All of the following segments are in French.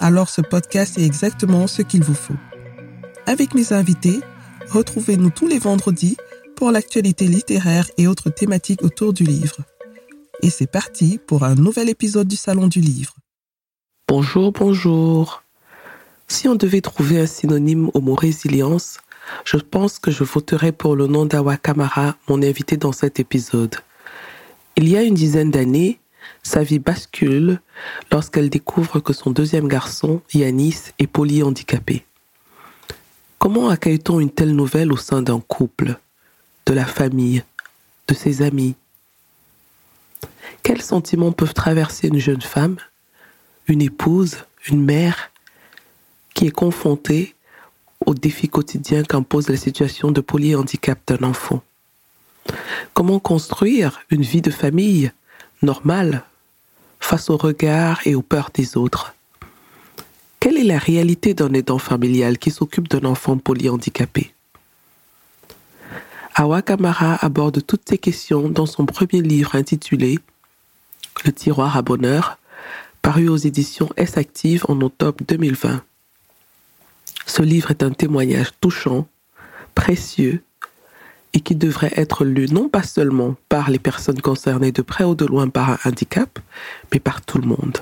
alors ce podcast est exactement ce qu'il vous faut. Avec mes invités, retrouvez-nous tous les vendredis pour l'actualité littéraire et autres thématiques autour du livre. Et c'est parti pour un nouvel épisode du Salon du Livre. Bonjour, bonjour. Si on devait trouver un synonyme au mot résilience, je pense que je voterai pour le nom d'Awa Kamara, mon invité dans cet épisode. Il y a une dizaine d'années, sa vie bascule lorsqu'elle découvre que son deuxième garçon, Yanis, est polyhandicapé. Comment accueille-t-on une telle nouvelle au sein d'un couple, de la famille, de ses amis? Quels sentiments peuvent traverser une jeune femme, une épouse, une mère qui est confrontée aux défis quotidiens qu'impose la situation de polyhandicap d'un enfant? Comment construire une vie de famille normale face aux regards et aux peurs des autres Quelle est la réalité d'un aidant familial qui s'occupe d'un enfant polyhandicapé? Awa Kamara aborde toutes ces questions dans son premier livre intitulé Le tiroir à bonheur, paru aux éditions S Active en octobre 2020. Ce livre est un témoignage touchant, précieux, et qui devrait être lu non pas seulement par les personnes concernées de près ou de loin par un handicap, mais par tout le monde.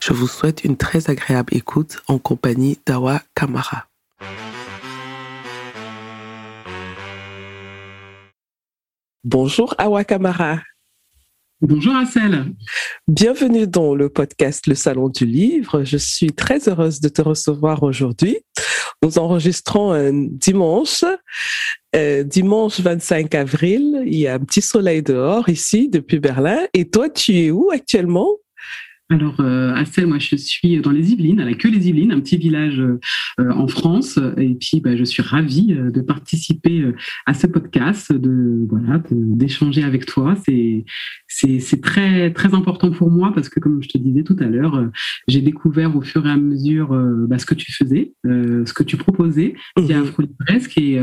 Je vous souhaite une très agréable écoute en compagnie d'Awa Kamara. Bonjour Awa Kamara. Bonjour Assel. Bienvenue dans le podcast Le Salon du Livre. Je suis très heureuse de te recevoir aujourd'hui. Nous enregistrons un dimanche, euh, dimanche 25 avril. Il y a un petit soleil dehors ici depuis Berlin. Et toi, tu es où actuellement? Alors, euh, Assel, moi, je suis dans les Yvelines, à la queue les Yvelines, un petit village euh, en France. Et puis, bah, je suis ravie euh, de participer euh, à ce podcast, de voilà, d'échanger avec toi. C'est c'est très très important pour moi parce que, comme je te disais tout à l'heure, j'ai découvert au fur et à mesure bah, ce que tu faisais, ce que tu proposais via mmh. Afro Et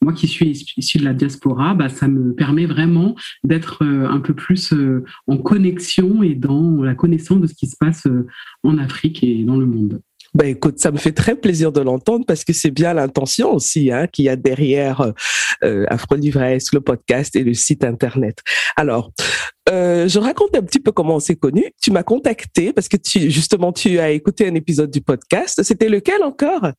moi, qui suis issu de la diaspora, bah, ça me permet vraiment d'être un peu plus en connexion et dans la connaissance ce qui se passe euh, en Afrique et dans le monde. Ben écoute, ça me fait très plaisir de l'entendre parce que c'est bien l'intention aussi hein, qu'il y a derrière euh, euh Afro le podcast et le site internet. Alors, euh, je raconte un petit peu comment on s'est connus. Tu m'as contacté parce que justement tu as écouté un épisode du podcast. C'était lequel encore?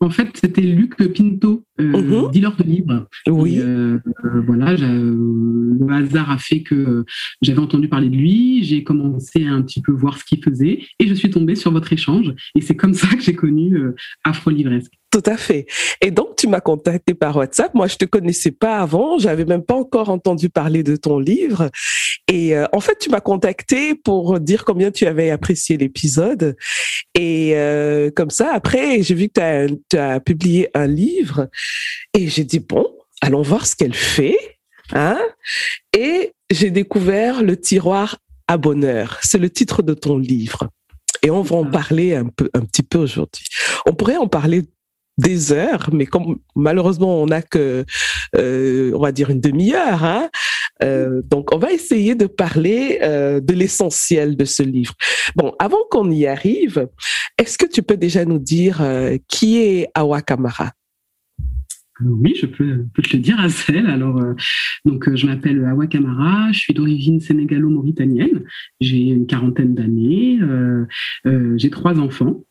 En fait, c'était Luc Pinto, euh, mhm. dealer de livres. Oui. Euh, euh, voilà, le hasard a fait que j'avais entendu parler de lui, j'ai commencé à un petit peu voir ce qu'il faisait et je suis tombée sur votre échange. Et c'est comme ça que j'ai connu Afro Livresque. Tout à fait. Et donc, tu m'as contacté par WhatsApp. Moi, je te connaissais pas avant. J'avais même pas encore entendu parler de ton livre. Et euh, en fait, tu m'as contacté pour dire combien tu avais apprécié l'épisode. Et euh, comme ça, après, j'ai vu que tu as, publié un livre. Et j'ai dit, bon, allons voir ce qu'elle fait. Hein et j'ai découvert le tiroir à bonheur. C'est le titre de ton livre. Et on va en parler un peu, un petit peu aujourd'hui. On pourrait en parler des heures, mais malheureusement on n'a que, euh, on va dire une demi-heure, hein, euh, donc on va essayer de parler euh, de l'essentiel de ce livre. Bon, avant qu'on y arrive, est-ce que tu peux déjà nous dire qui est Awa Kamara? Oui, je peux, te le dire, Assel. Alors, donc, je m'appelle Awa Kamara, je suis d'origine sénégalo-mauritanienne. J'ai une quarantaine d'années, j'ai trois enfants.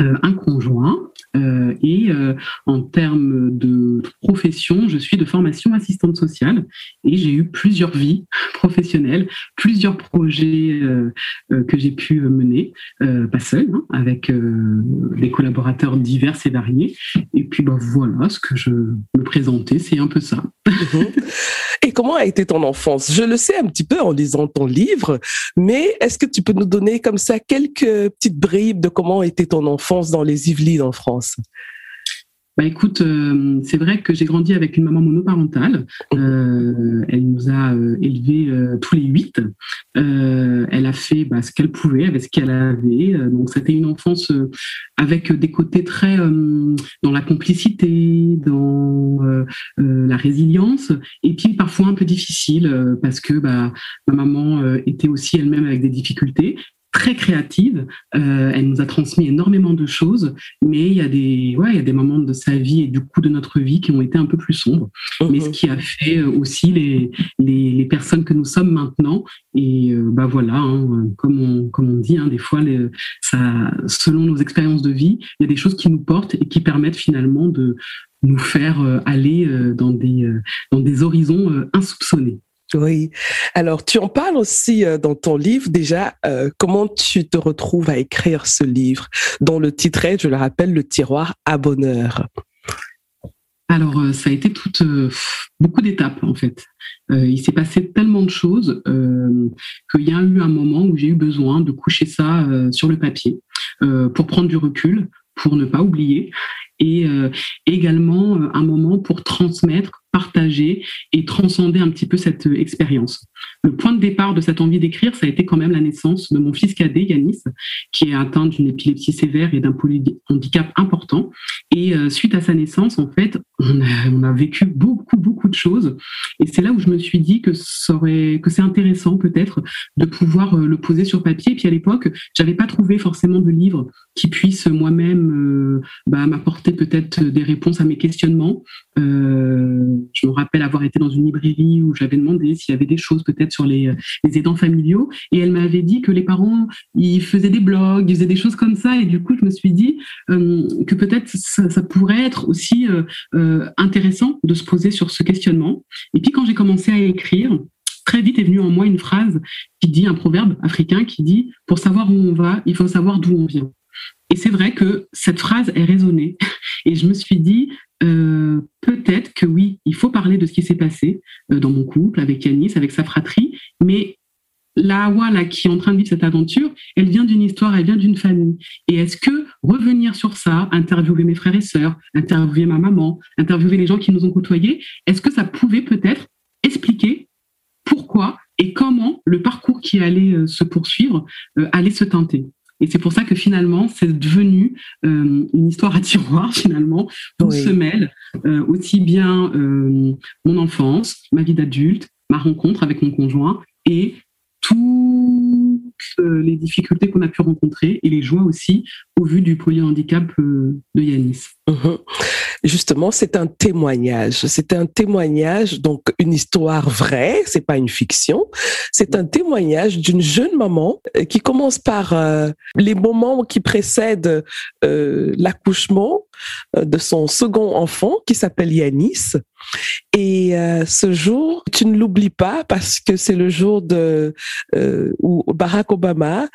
Euh, un conjoint euh, et euh, en termes de profession, je suis de formation assistante sociale et j'ai eu plusieurs vies professionnelles, plusieurs projets que j'ai pu mener, pas seul, hein, avec des collaborateurs divers et variés. Et puis bah, voilà, ce que je me présentais, c'est un peu ça. Mhm. Et comment a été ton enfance? Je le sais un petit peu en lisant ton livre, mais est-ce que tu peux nous donner comme ça quelques petites bribes de comment a été ton enfance dans les Yvelines en France bah écoute, euh, c'est vrai que j'ai grandi avec une maman monoparentale. Euh, elle nous a euh, élevés tous les huit. elle a fait bah, ce qu'elle pouvait avec ce qu'elle avait. donc c'était une enfance avec des côtés très dans la complicité, dans la résilience, et puis parfois un peu difficile parce que bah, ma maman était aussi elle-même avec des difficultés très créative. Euh, elle nous a transmis énormément de choses, mais il y a des, ouais, il y a des moments de sa vie et du coup de notre vie qui ont été un peu plus sombres. Mais ce mhm. qui a fait euh, aussi les, les, les, personnes que nous sommes maintenant. Et euh, bah voilà, hein, comme, on, comme on dit, hein, des fois, les, ça, selon nos expériences de vie, il y a des choses qui nous portent et qui permettent finalement de nous faire aller dans des, dans des horizons insoupçonnés. Oui. Alors, tu en parles aussi euh, dans ton livre déjà. Euh, comment tu te retrouves à écrire ce livre? Dont le titre est, je le rappelle, Le tiroir à bonheur Alors, euh, ça a été toute, beaucoup d'étapes en fait. il s'est passé tellement de choses qu'il y a eu un moment où j'ai eu besoin de coucher ça sur le papier pour prendre du recul, pour ne pas oublier et également un moment pour transmettre partager et transcender un petit peu cette euh, expérience. Le point de départ de cette envie d'écrire, ça a été quand même la naissance de mon fils cadet, Yanis, qui est atteint d'une épilepsie sévère et d'un handicap important. Et euh, suite à sa naissance, en fait, on a, vécu beaucoup, beaucoup de choses. Et c'est là où je me suis dit que, que c'est intéressant peut-être de pouvoir euh, le poser sur papier. Et puis à l'époque, j'avais pas trouvé forcément de livre qui puisse moi-même bah, m'apporter peut-être des réponses à mes questionnements. Euh, je me rappelle avoir été dans une librairie où j'avais demandé s'il y avait des choses peut-être sur les, aidants familiaux et elle m'avait dit que les parents ils faisaient des blogs, ils faisaient des choses comme ça et du coup je me suis dit euh, que peut-être ça, pourrait être aussi euh, intéressant de se poser sur ce questionnement. Et puis quand j'ai commencé à écrire, très vite est venue en moi une phrase qui dit un proverbe africain qui dit pour savoir où on va, il faut savoir d'où on vient. Et c'est vrai que cette phrase est résonnée. Et je me suis dit, euh, peut-être que oui, il faut parler de ce qui s'est passé euh, dans mon couple, avec Yanis, avec sa fratrie, mais la Hawa qui est en train de vivre cette aventure, elle vient d'une histoire, elle vient d'une famille. Et est-ce que revenir sur ça, interviewer mes frères et sœurs, interviewer ma maman, interviewer les gens qui nous ont côtoyés, est-ce que ça pouvait peut-être expliquer pourquoi et comment le parcours qui allait euh, se poursuivre allait se teinter? Et c'est pour ça que finalement, c'est devenu euh, une histoire à tiroir, finalement, où se mêle euh, aussi bien euh, mon enfance, ma vie d'adulte, ma rencontre avec mon conjoint et toutes les difficultés qu'on a pu rencontrer et les joies aussi au vu du polyhandicap de Yanis. Mhm. Justement, c'est un témoignage. C'est un témoignage, donc une histoire vraie, c'est pas une fiction. C'est un témoignage d'une jeune maman euh, qui commence par euh, les moments qui précèdent euh, l'accouchement de son second enfant qui s'appelle Yanis. Et ce jour, tu ne l'oublies pas parce que c'est le jour de où Barack Obama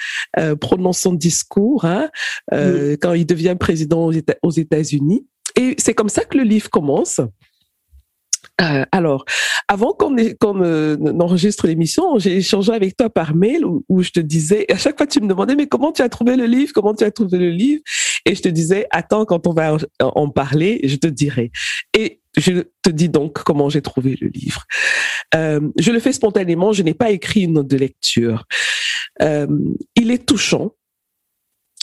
prononce son discours hein, quand il devient président aux États-Unis. Et c'est comme ça que le livre commence. Euh, alors, avant qu'on euh, enregistre l'émission, j'ai échangé avec toi par mail où, je te disais, à chaque fois tu me demandais, mais comment tu as trouvé le livre, comment tu as trouvé le livre, et je te disais, attends, quand on va en parler, je te dirai. Et je te dis donc comment j'ai trouvé le livre. Euh, je le fais spontanément, je n'ai pas écrit une note de lecture. il est touchant,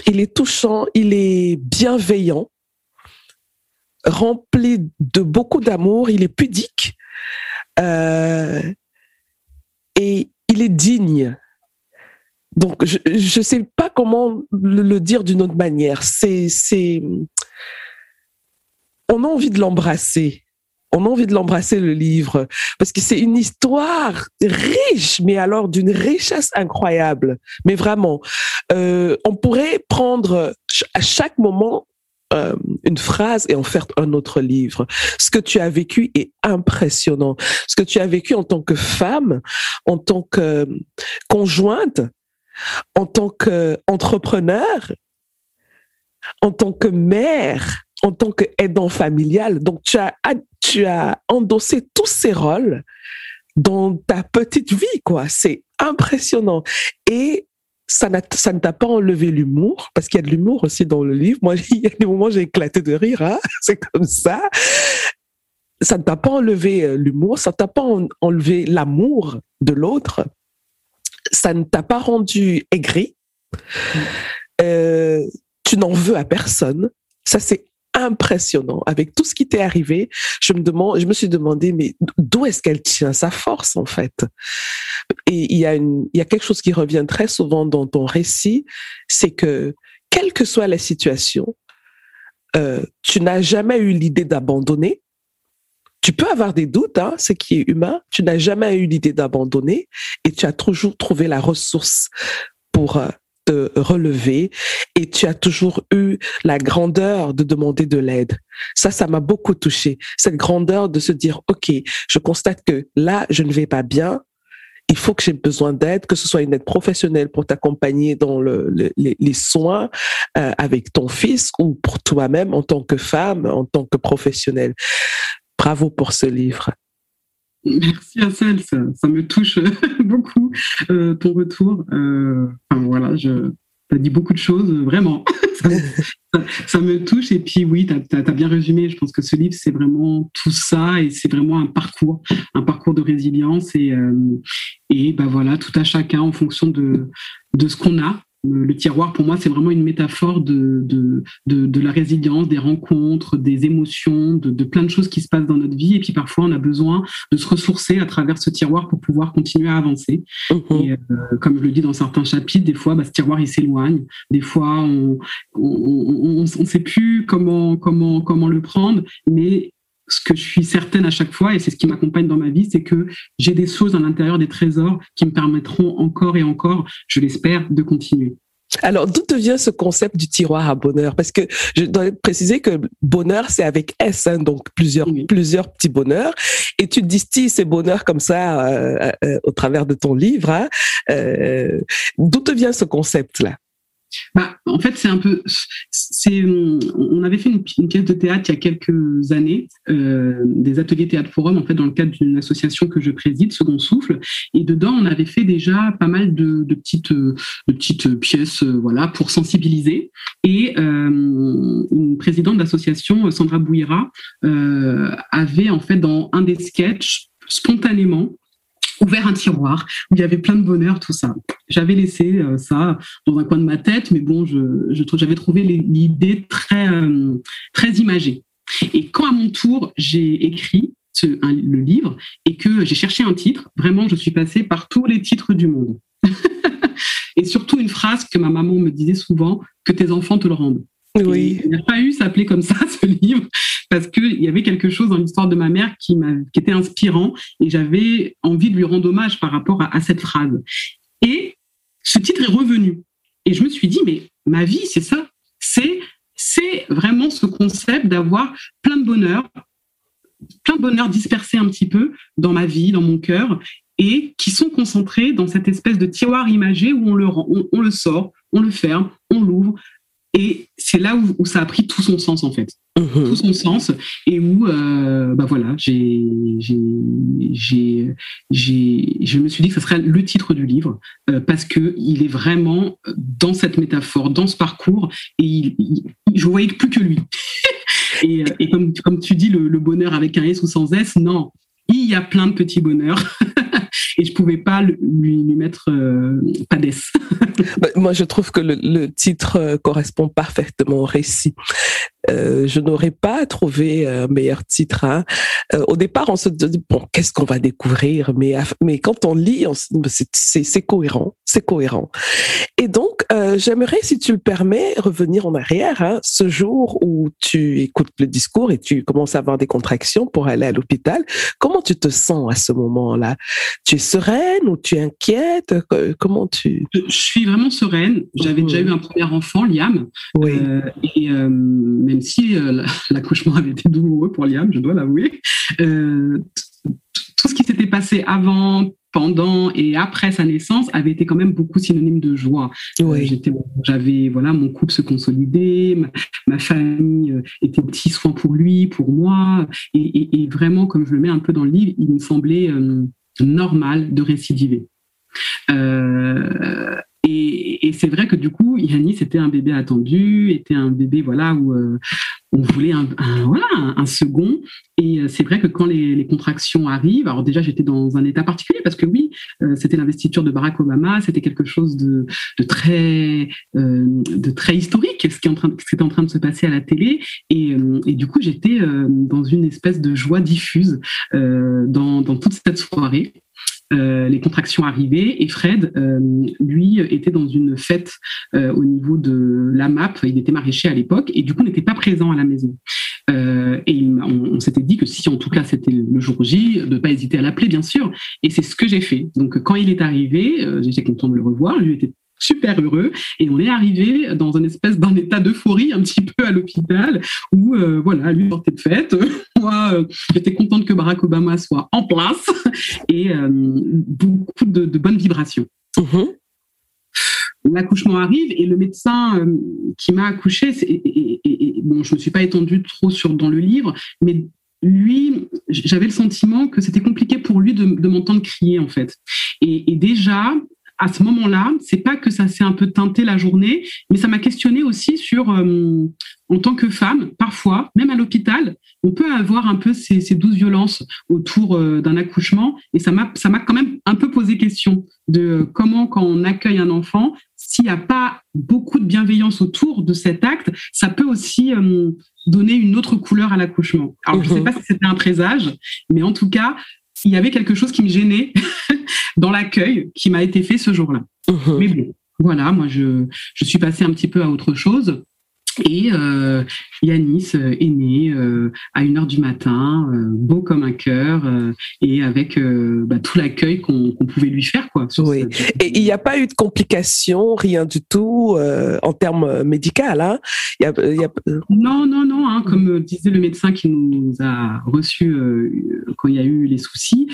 il est touchant, il est bienveillant, rempli de beaucoup d'amour, il est pudique euh, et il est digne. Donc, je ne sais pas comment le, dire d'une autre manière. C'est, on a envie de l'embrasser. On a envie de l'embrasser le livre parce que c'est une histoire riche, mais alors d'une richesse incroyable. Mais vraiment, euh, on pourrait prendre à chaque moment euh, une phrase et en faire un autre livre. Ce que tu as vécu est impressionnant. Ce que tu as vécu en tant que femme, en tant que conjointe, en tant qu'entrepreneur, en tant que mère, en tant qu'aidant familial. Donc, tu as, tu as endossé tous ces rôles dans ta petite vie, quoi. C'est impressionnant. Et ça, ça ne t'a pas enlevé l'humour, parce qu'il y a de l'humour aussi dans le livre. Moi, il y a des moments où j'ai éclaté de rire, hein c'est comme ça. Ça ne t'a pas enlevé euh, l'humour, ça ne t'a pas enlevé l'amour de l'autre, ça ne t'a pas rendu aigri. Euh, tu n'en veux à personne. Ça, c'est impressionnant. Avec tout ce qui t'est arrivé, je me demande, je me suis demandé, mais d'où est-ce qu'elle tient sa force, en fait? Et il y a quelque chose qui revient très souvent dans ton récit, c'est que, quelle que soit la situation, euh, tu n'as jamais eu l'idée d'abandonner. Tu peux avoir des doutes, hein, ce qui est humain. Tu n'as jamais eu l'idée d'abandonner et tu as toujours trouvé la ressource pour euh, relever et tu as toujours eu la grandeur de demander de l'aide. Ça, ça m'a beaucoup touché. Cette grandeur de se dire, OK, je constate que là, je ne vais pas bien. Il faut que j'ai besoin d'aide, que ce soit une aide professionnelle pour t'accompagner dans le, les, soins euh, avec ton fils ou pour toi-même en tant que femme, en tant que professionnelle. Bravo pour ce livre. Merci Assel, ça, ça me touche beaucoup euh, ton retour. Euh, enfin, voilà, je, as dit beaucoup de choses, vraiment. ça, me touche. Et puis oui, tu as, bien résumé. Je pense que ce livre, c'est vraiment tout ça et c'est vraiment un parcours, un parcours de résilience. Et, euh, et ben voilà, tout à chacun en fonction de, de ce qu'on a le tiroir, pour moi, c'est vraiment une métaphore de, de, de, la résilience, des rencontres, des émotions, de, plein de choses qui se passent dans notre vie. Et puis parfois, on a besoin de se ressourcer à travers ce tiroir pour pouvoir continuer à avancer. Mhm. Et euh, comme je le dis dans certains chapitres, des fois, bah, ce tiroir, il s'éloigne. Des fois, on ne sait plus comment, comment, comment le prendre. Mais ce que je suis certaine à chaque fois, et c'est ce qui m'accompagne dans ma vie, c'est que j'ai des choses à l'intérieur des trésors qui me permettront encore et encore, je l'espère, de continuer. Alors, d'où te vient ce concept du tiroir à bonheur? Parce que je dois préciser que bonheur, c'est avec S, hein, donc plusieurs, plusieurs petits bonheurs. Et tu distilles ces bonheurs comme ça euh, euh, au travers de ton livre. Hein. Euh, d'où te vient ce concept-là? Bah, en fait, c'est un peu. On avait fait une, pièce de théâtre il y a quelques années, euh, des ateliers théâtre forum, en fait, dans le cadre d'une association que je préside, Second Souffle. Et dedans, on avait fait déjà pas mal de, petites, pièces, euh, voilà, pour sensibiliser. Et euh, une présidente d'association, Sandra Bouira, avait en fait dans un des sketchs spontanément ouvert un tiroir où il y avait plein de bonheur, tout ça. J'avais laissé euh, ça dans un coin de ma tête, mais bon, je, je j'avais trouvé l'idée très, euh, très imagée. Et quand à mon tour, j'ai écrit ce, le livre et que j'ai cherché un titre, vraiment, je suis passée par tous les titres du monde. et surtout une phrase que ma maman me disait souvent, que tes enfants te le rendent. Oui. il n'a pas eu s'appeler comme ça, ce livre, parce qu'il y avait quelque chose dans l'histoire de ma mère qui, qui était inspirant et j'avais envie de lui rendre hommage par rapport à, cette phrase. Et ce titre est revenu. Et je me suis dit, mais ma vie, c'est ça. C'est, c'est vraiment ce concept d'avoir plein de bonheur, plein de bonheur dispersé un petit peu dans ma vie, dans mon cœur, et qui sont concentrés dans cette espèce de tiroir imagé où on le, on le sort, on le ferme, on l'ouvre, et c'est là où, ça a pris tout son sens, en fait. Mhm. Tout son sens. Et où, euh, bah voilà, j'ai, j'ai, j'ai, je me suis dit que ce serait le titre du livre, euh, parce que il est vraiment dans cette métaphore, dans ce parcours, et il, je voyais plus que lui. et, et comme, comme tu dis, le, le bonheur avec un S ou sans S, non, il y a plein de petits bonheurs et je pouvais pas lui, lui mettre euh, bah, Moi, je trouve que le, le, titre euh, correspond parfaitement au récit. Euh, je n'aurais pas trouvé un meilleur titre. Hein. Euh, au départ, on se dit bon, qu'est-ce qu'on va découvrir? Mais mais quand on lit, c'est cohérent, c'est cohérent. Et donc, euh, j'aimerais, si tu le permets, revenir en arrière. Hein, ce jour où tu écoutes le discours et tu commences à avoir des contractions pour aller à l'hôpital, comment tu te sens à ce moment-là? Tu es sereine ou tu es inquiète? Comment tu Je suis vraiment sereine. J'avais déjà mmh. eu un premier enfant, Liam. Oui. et même si euh, l'accouchement avait été douloureux pour Liam, je dois l'avouer, euh, tout ce qui s'était passé avant, pendant et après sa naissance avait été quand même beaucoup synonyme de joie. Euh, j'avais voilà, mon couple se consolidait, ma, famille était au petit soin pour lui, pour moi, et, vraiment comme je le mets un peu dans le livre, il me semblait normal de récidiver. Euh, et, et c'est vrai que du coup, Yanis était un bébé attendu, était un bébé voilà où euh, on voulait un, voilà un, second. Et euh, c'est vrai que quand les, les, contractions arrivent, alors déjà j'étais dans un état particulier parce que oui, euh, c'était l'investiture de Barack Obama, c'était quelque chose de, de très de très historique, ce qui, est en train, ce qui était en train de se passer à la télé. Et, et du coup, j'étais dans une espèce de joie diffuse dans, dans toute cette soirée. Euh, les contractions arrivaient et Fred, euh, lui, était dans une fête euh, au niveau de la MAP. Il était maraîcher à l'époque et du coup n'était pas présent à la maison. et on, s'était dit que si en tout cas c'était le jour J, de pas hésiter à l'appeler bien sûr. Et c'est ce que j'ai fait. Donc quand il est arrivé, j'étais content de le revoir. Était super heureux. Et on est arrivé dans un espèce d'un état d'euphorie un petit peu à l'hôpital où, euh, voilà, lui portait de fête. Moi, euh, j'étais contente que Barack Obama soit en place et euh, beaucoup de, bonnes vibrations. Mm-hmm. L'accouchement arrive et le médecin qui m'a accouché, et, bon, je me suis pas étendue trop sur dans le livre, mais lui, j'avais le sentiment que c'était compliqué pour lui de, m'entendre crier en fait. Et, et déjà, à ce moment-là, c'est pas que ça s'est un peu teinté la journée, mais ça m'a questionné aussi sur, euh, en tant que femme, parfois, même à l'hôpital, on peut avoir un peu ces, douces violences autour euh, d'un accouchement, et ça m'a, ça m'a quand même un peu posé question de comment, quand on accueille un enfant, s'il n'y a pas beaucoup de bienveillance autour de cet acte, ça peut aussi euh, donner une autre couleur à l'accouchement. Alors, je ne sais mhm. pas si c'était un présage, mais en tout cas, il y avait quelque chose qui me gênait dans l'accueil qui m'a été fait ce jour-là. Mhm. Mais bon, voilà, moi je, je suis passée un petit peu à autre chose. Et euh, Yanis euh, est né euh, à une heure du matin, euh, beau comme un cœur, et avec bah, tout l'accueil qu'on pouvait lui faire. Quoi, oui. Et il n'y a pas eu de complications, rien du tout en termes médicaux. Hein? Y a, y a... Non, non, non. Hein, comme disait le médecin qui nous a reçus quand il y a eu les soucis,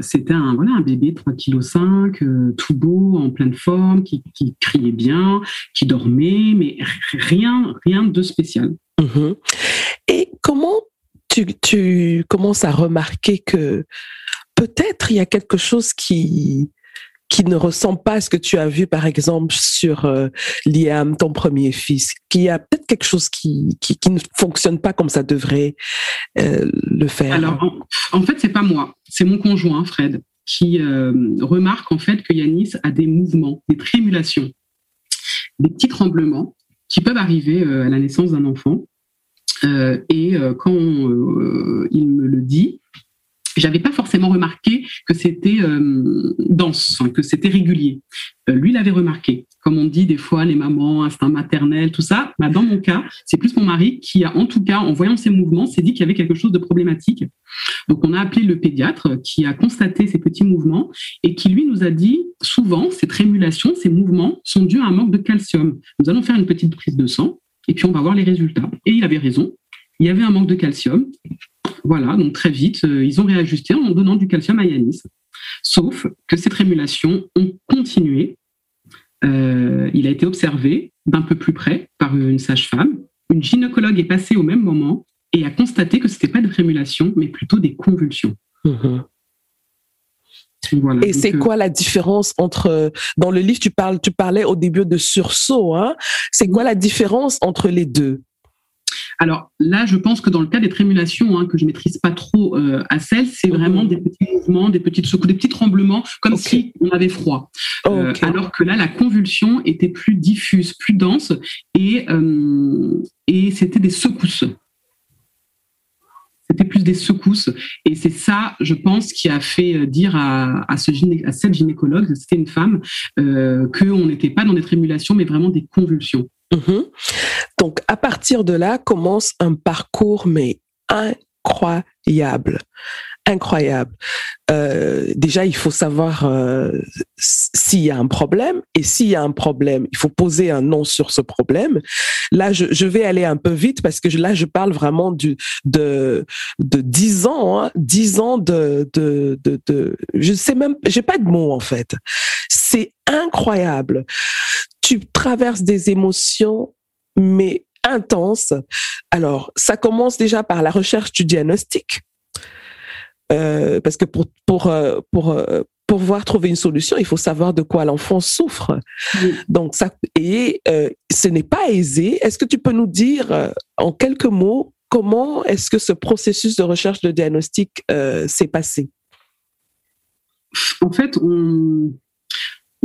c'était un, voilà, un bébé 3,5 kg, tout beau, en pleine forme, qui, qui criait bien, qui dormait, mais rien rien, de spécial. Mhm. Et comment tu, commences à remarquer que peut-être il y a quelque chose qui qui ne ressemble pas à ce que tu as vu, par exemple, sur euh, Liam, ton premier fils, qu'il y a peut-être quelque chose qui, qui, ne fonctionne pas comme ça devrait euh, le faire? Alors, en, fait, c'est pas moi, c'est mon conjoint, Fred, qui euh, remarque en fait que Yanis a des mouvements, des trémulations, des petits tremblements qui peuvent arriver euh, à la naissance d'un enfant. Euh, et euh, quand il me le dit, j'avais pas forcément remarqué que c'était dense, que c'était régulier. lui l'avait remarqué. Comme on dit des fois, les mamans, instinct maternel, tout ça. Bah, dans mon cas, c'est plus mon mari qui a, en tout cas, en voyant ces mouvements, s'est dit qu'il y avait quelque chose de problématique. Donc, on a appelé le pédiatre qui a constaté ces petits mouvements et qui, lui, nous a dit souvent, ces trémulations, ces mouvements sont dus à un manque de calcium. Nous allons faire une petite prise de sang et puis on va voir les résultats. Et il avait raison. Il y avait un manque de calcium. Voilà, donc très vite, euh, ils ont réajusté en donnant du calcium à Yanis. Sauf que ces trémulations ont continué. Euh, il a été observé d'un peu plus près par une sage-femme. Une gynécologue est passée au même moment et a constaté que ce n'était pas des trémulations, mais plutôt des convulsions. Mmh et c'est euh, quoi la différence entre dans le livre tu parles tu parlais au début de sursaut hein c'est quoi la différence entre les deux? Alors là, je pense que dans le cas des trémulations, hein, que je maîtrise pas trop euh, à celle, c'est vraiment des petits mouvements, des petites secousses, des petits tremblements, comme si on avait froid. Euh, alors que là, la convulsion était plus diffuse, plus dense, et, euh, et c'était des secousses. C'était plus des secousses. Et c'est ça, je pense, qui a fait dire à, à, ce à cette gynécologue, c'était une femme, qu'on n'était pas dans des trémulations, mais vraiment des convulsions. Mhm. Donc, à partir de là, commence un parcours, mais incroyable. Incroyable. Euh, déjà, il faut savoir euh, s'il y a un problème. Et s'il y a un problème, il faut poser un nom sur ce problème. Là, je, vais aller un peu vite parce que là, je parle vraiment du, de, de 10 ans, hein, 10 ans de, de, de, de, je sais même, j'ai pas de mots en fait. C'est incroyable tu traverses des émotions, mais intenses. Alors, ça commence déjà par la recherche du diagnostic. Parce que pour pour pour pour pouvoir trouver une solution, il faut savoir de quoi l'enfant souffre. Donc ça et ce n'est pas aisé. Est-ce que tu peux nous dire en quelques mots comment est-ce que ce processus de recherche de diagnostic s'est passé? En fait, on,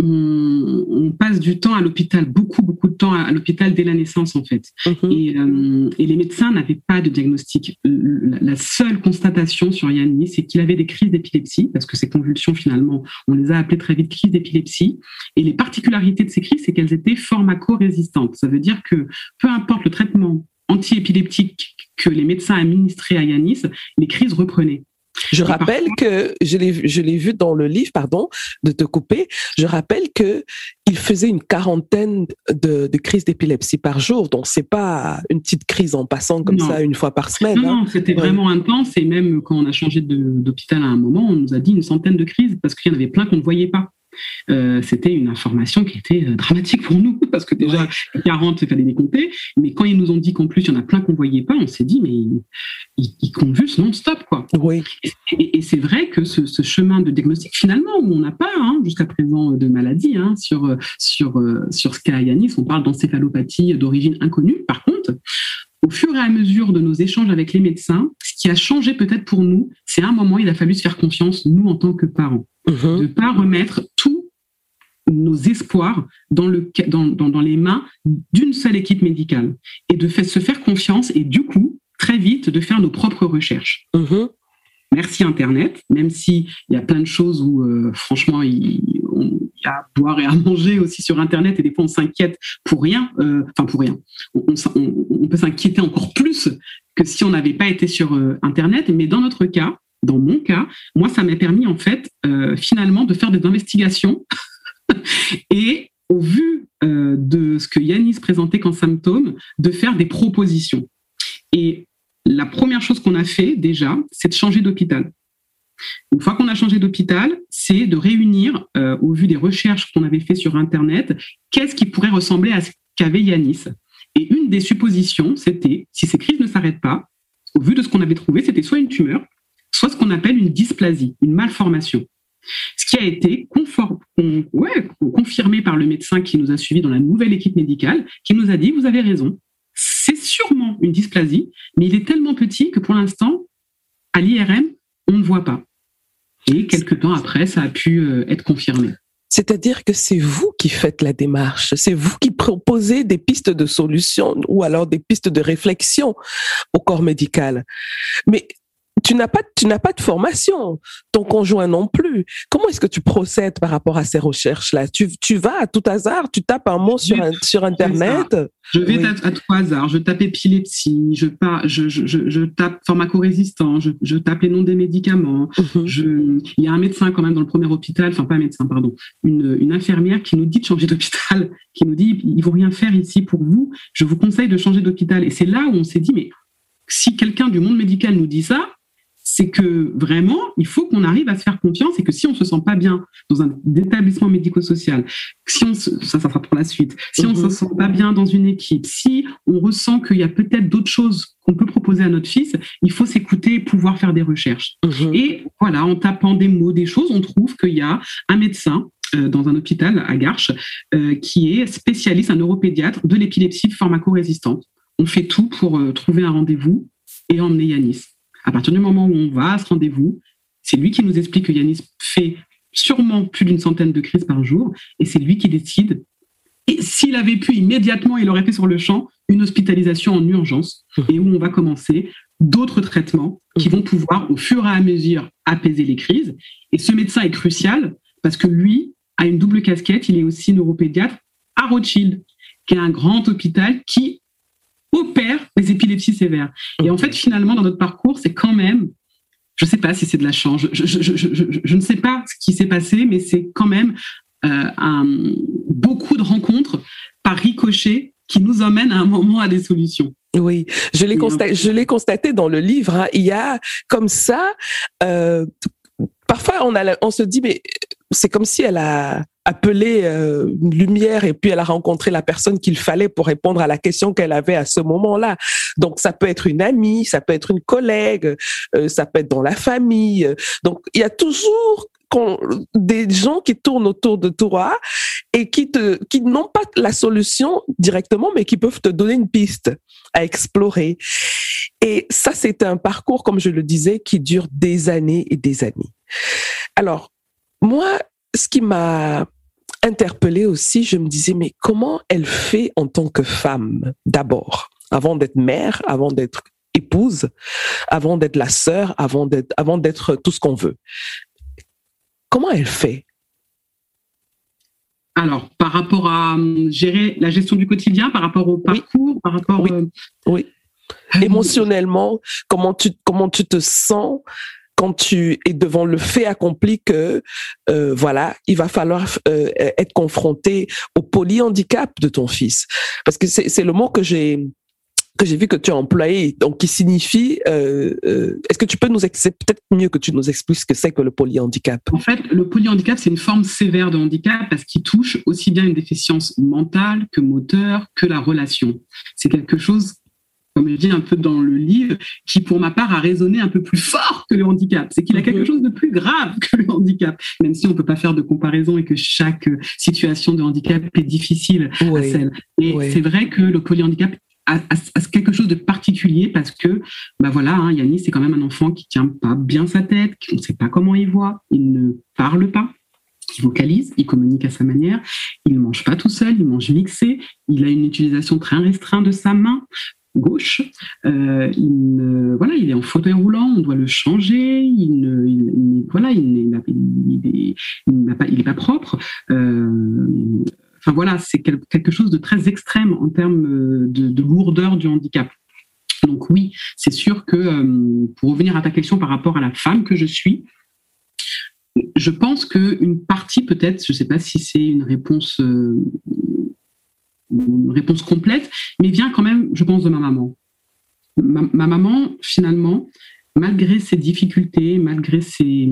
on, passe du temps à l'hôpital, beaucoup, beaucoup de temps à, l'hôpital dès la naissance, en fait. Mhm. Euh, et, les médecins n'avaient pas de diagnostic. La, seule constatation sur Yannis, c'est qu'il avait des crises d'épilepsie, parce que ces convulsions, finalement, on les a appelées très vite crises d'épilepsie. Et les particularités de ces crises, c'est qu'elles étaient pharmaco-résistantes. Ça veut dire que peu importe le traitement antiépileptique que les médecins administraient à Yanis, les crises reprenaient. Je rappelle que je l'ai je l'ai vu dans le livre, pardon, de te couper. Je rappelle que il faisait une quarantaine de, de crises d'épilepsie par jour, donc c'est pas une petite crise en passant comme ça une fois par semaine. Non, hein. c'était vraiment intense et même quand on a changé d'hôpital à un moment, on nous a dit une centaine de crises parce qu'il y en avait plein qu'on ne voyait pas. Euh, c'était une information qui était euh, dramatique pour nous, parce que déjà, 40, il fallait les compter. Mais quand ils nous ont dit qu'en plus, il y en a plein qu'on voyait pas, on s'est dit, mais ils, ils convulsent non-stop, quoi. Oui. Et, c'est vrai que ce, chemin de diagnostic, finalement, où on n'a pas, hein, jusqu'à présent, de maladie, hein, sur, sur, sur ce qu'a Yanis, on parle d'encéphalopathie d'origine inconnue. Par contre, au fur et à mesure de nos échanges avec les médecins, ce qui a changé peut-être pour nous, c'est un moment, il a fallu se faire confiance, nous, en tant que parents, mhm. de ne pas remettre tous nos espoirs dans, le, dans, dans, les mains d'une seule équipe médicale et de se faire confiance et du coup, très vite, de faire nos propres recherches. Mhm. Merci Internet, même s'il y a plein de choses où, euh, franchement, il, y a à boire et à manger aussi sur Internet et des fois on s'inquiète pour rien, euh, enfin pour rien. On, peut s'inquiéter encore plus que si on n'avait pas été sur euh, Internet. Mais dans notre cas, dans mon cas, moi, ça m'a permis en fait finalement de faire des investigations et au vu de ce que Yanis présentait comme symptômes, de faire des propositions. Et la première chose qu'on a fait déjà, c'est de changer d'hôpital. Une fois qu'on a changé d'hôpital, c'est de réunir, euh, au vu des recherches qu'on avait fait sur Internet, qu'est-ce qui pourrait ressembler à ce qu'avait Yanis. Et une des suppositions, c'était, si ces crises ne s'arrêtent pas, au vu de ce qu'on avait trouvé, c'était soit une tumeur, soit ce qu'on appelle une dysplasie, une malformation. Ce qui a été confirmé par le médecin qui nous a suivis dans la nouvelle équipe médicale, qui nous a dit, vous avez raison, c'est sûrement une dysplasie, mais il est tellement petit que pour l'instant, à l'IRM, on ne voit pas. Et quelques temps après, ça a pu euh, être confirmé. C'est-à-dire que c'est vous qui faites la démarche, c'est vous qui proposez des pistes de solutions ou alors des pistes de réflexion au corps médical. Mais tu n'as pas, tu n'as pas de formation, ton conjoint non plus. Comment est-ce que tu procèdes par rapport à ces recherches-là? Tu, tu vas à tout hasard, tu tapes un mot sur, sur Internet? Je vais à, tout hasard, je tape épilepsie, je, je, je, je, tape pharmacorésistant, je, je tape les noms des médicaments. Mhm. je, il y a un médecin quand même dans le premier hôpital, enfin pas un médecin, pardon, une, une infirmière qui nous dit de changer d'hôpital, qui nous dit, ils vont rien faire ici pour vous, je vous conseille de changer d'hôpital. Et c'est là où on s'est dit, mais si quelqu'un du monde médical nous dit ça, c'est que vraiment, il faut qu'on arrive à se faire confiance et que si on se sent pas bien dans un établissement médico-social, si on ça, ça sera pour la suite, si on se mhm. sent pas bien dans une équipe, si on ressent qu'il y a peut-être d'autres choses qu'on peut proposer à notre fils, il faut s'écouter et pouvoir faire des recherches. Mhm. Et voilà, en tapant des mots, des choses, on trouve qu'il y a un médecin euh, dans un hôpital à Garches euh, qui est spécialiste, un neuropédiatre de l'épilepsie pharmaco-résistante. On fait tout pour euh, trouver un rendez-vous et emmener Yanis. À partir du moment où on va à ce rendez-vous, c'est lui qui nous explique que Yanis fait sûrement plus d'une centaine de crises par jour, et c'est lui qui décide. Et s'il avait pu immédiatement, il aurait fait sur le champ une hospitalisation en urgence, et où on va commencer d'autres traitements qui vont pouvoir, au fur et à mesure, apaiser les crises. Et ce médecin est crucial parce que lui a une double casquette, il est aussi neuropédiatre à Rothschild, qui est un grand hôpital qui opère les épilepsies sévères. Et en fait, finalement, dans notre parcours, c'est quand même, je ne sais pas si c'est de la chance, je, ne sais pas ce qui s'est passé, mais c'est quand même euh, un, beaucoup de rencontres par ricochet qui nous emmènent à un moment à des solutions. Oui, je l'ai constaté, je l'ai constaté dans le livre. Hein. Il y a comme ça, euh, parfois on, a, on se dit mais c'est comme si elle a appelé euh, une lumière et puis elle a rencontré la personne qu'il fallait pour répondre à la question qu'elle avait à ce moment-là. Donc ça peut être une amie, ça peut être une collègue, euh, ça peut être dans la famille. Donc il y a toujours des gens qui tournent autour de toi et qui te qui n'ont pas la solution directement mais qui peuvent te donner une piste à explorer. Et ça c'est un parcours comme je le disais qui dure des années et des années. Alors moi ce qui m'a interpellée aussi, je me disais, mais comment elle fait en tant que femme, d'abord, avant d'être mère, avant d'être épouse, avant d'être la sœur, avant d'être, avant d'être tout ce qu'on veut. Comment elle fait? Alors, par rapport à hum, gérer la gestion du quotidien, par rapport au parcours, par rapport... Oui. Euh, oui. Euh, Émotionnellement, comment tu, comment tu te sens quand tu es devant le fait accompli que euh, voilà, il va falloir euh, être confronté au polyhandicap de ton fils, parce que c'est le mot que j'ai que j'ai vu que tu as employé, donc qui signifie. Euh, est-ce que tu peux nous c'est peut-être mieux que tu nous expliques ce que c'est que le polyhandicap? En fait, le polyhandicap c'est une forme sévère de handicap parce qu'il touche aussi bien une déficience mentale que moteur que la relation. C'est quelque chose comme je dis un peu dans le livre, qui pour ma part a résonné un peu plus fort que le handicap. C'est qu'il a quelque chose de plus grave que le handicap, même si on ne peut pas faire de comparaison et que chaque situation de handicap est difficile à celle. Et c'est vrai que le polyhandicap a, quelque chose de particulier parce que, bah voilà, hein, Yannis, c'est quand même un enfant qui tient pas bien sa tête, qui ne sait pas comment il voit, il ne parle pas, il vocalise, il communique à sa manière, il ne mange pas tout seul, il mange mixé, il a une utilisation très restreinte de sa main gauche. Euh, il, voilà, il est en fauteuil roulant, on doit le changer. Il, ne, voilà, il n'est pas, il est pas propre. Euh, voilà, c'est quelque chose de très extrême en termes de, lourdeur du handicap. Donc oui, c'est sûr que euh, pour revenir à ta question par rapport à la femme que je suis, je pense qu'une partie peut-être, je ne sais pas si c'est une réponse une réponse complète, mais vient quand même, je pense, de ma maman. Ma, maman, finalement, malgré ses difficultés, malgré ses,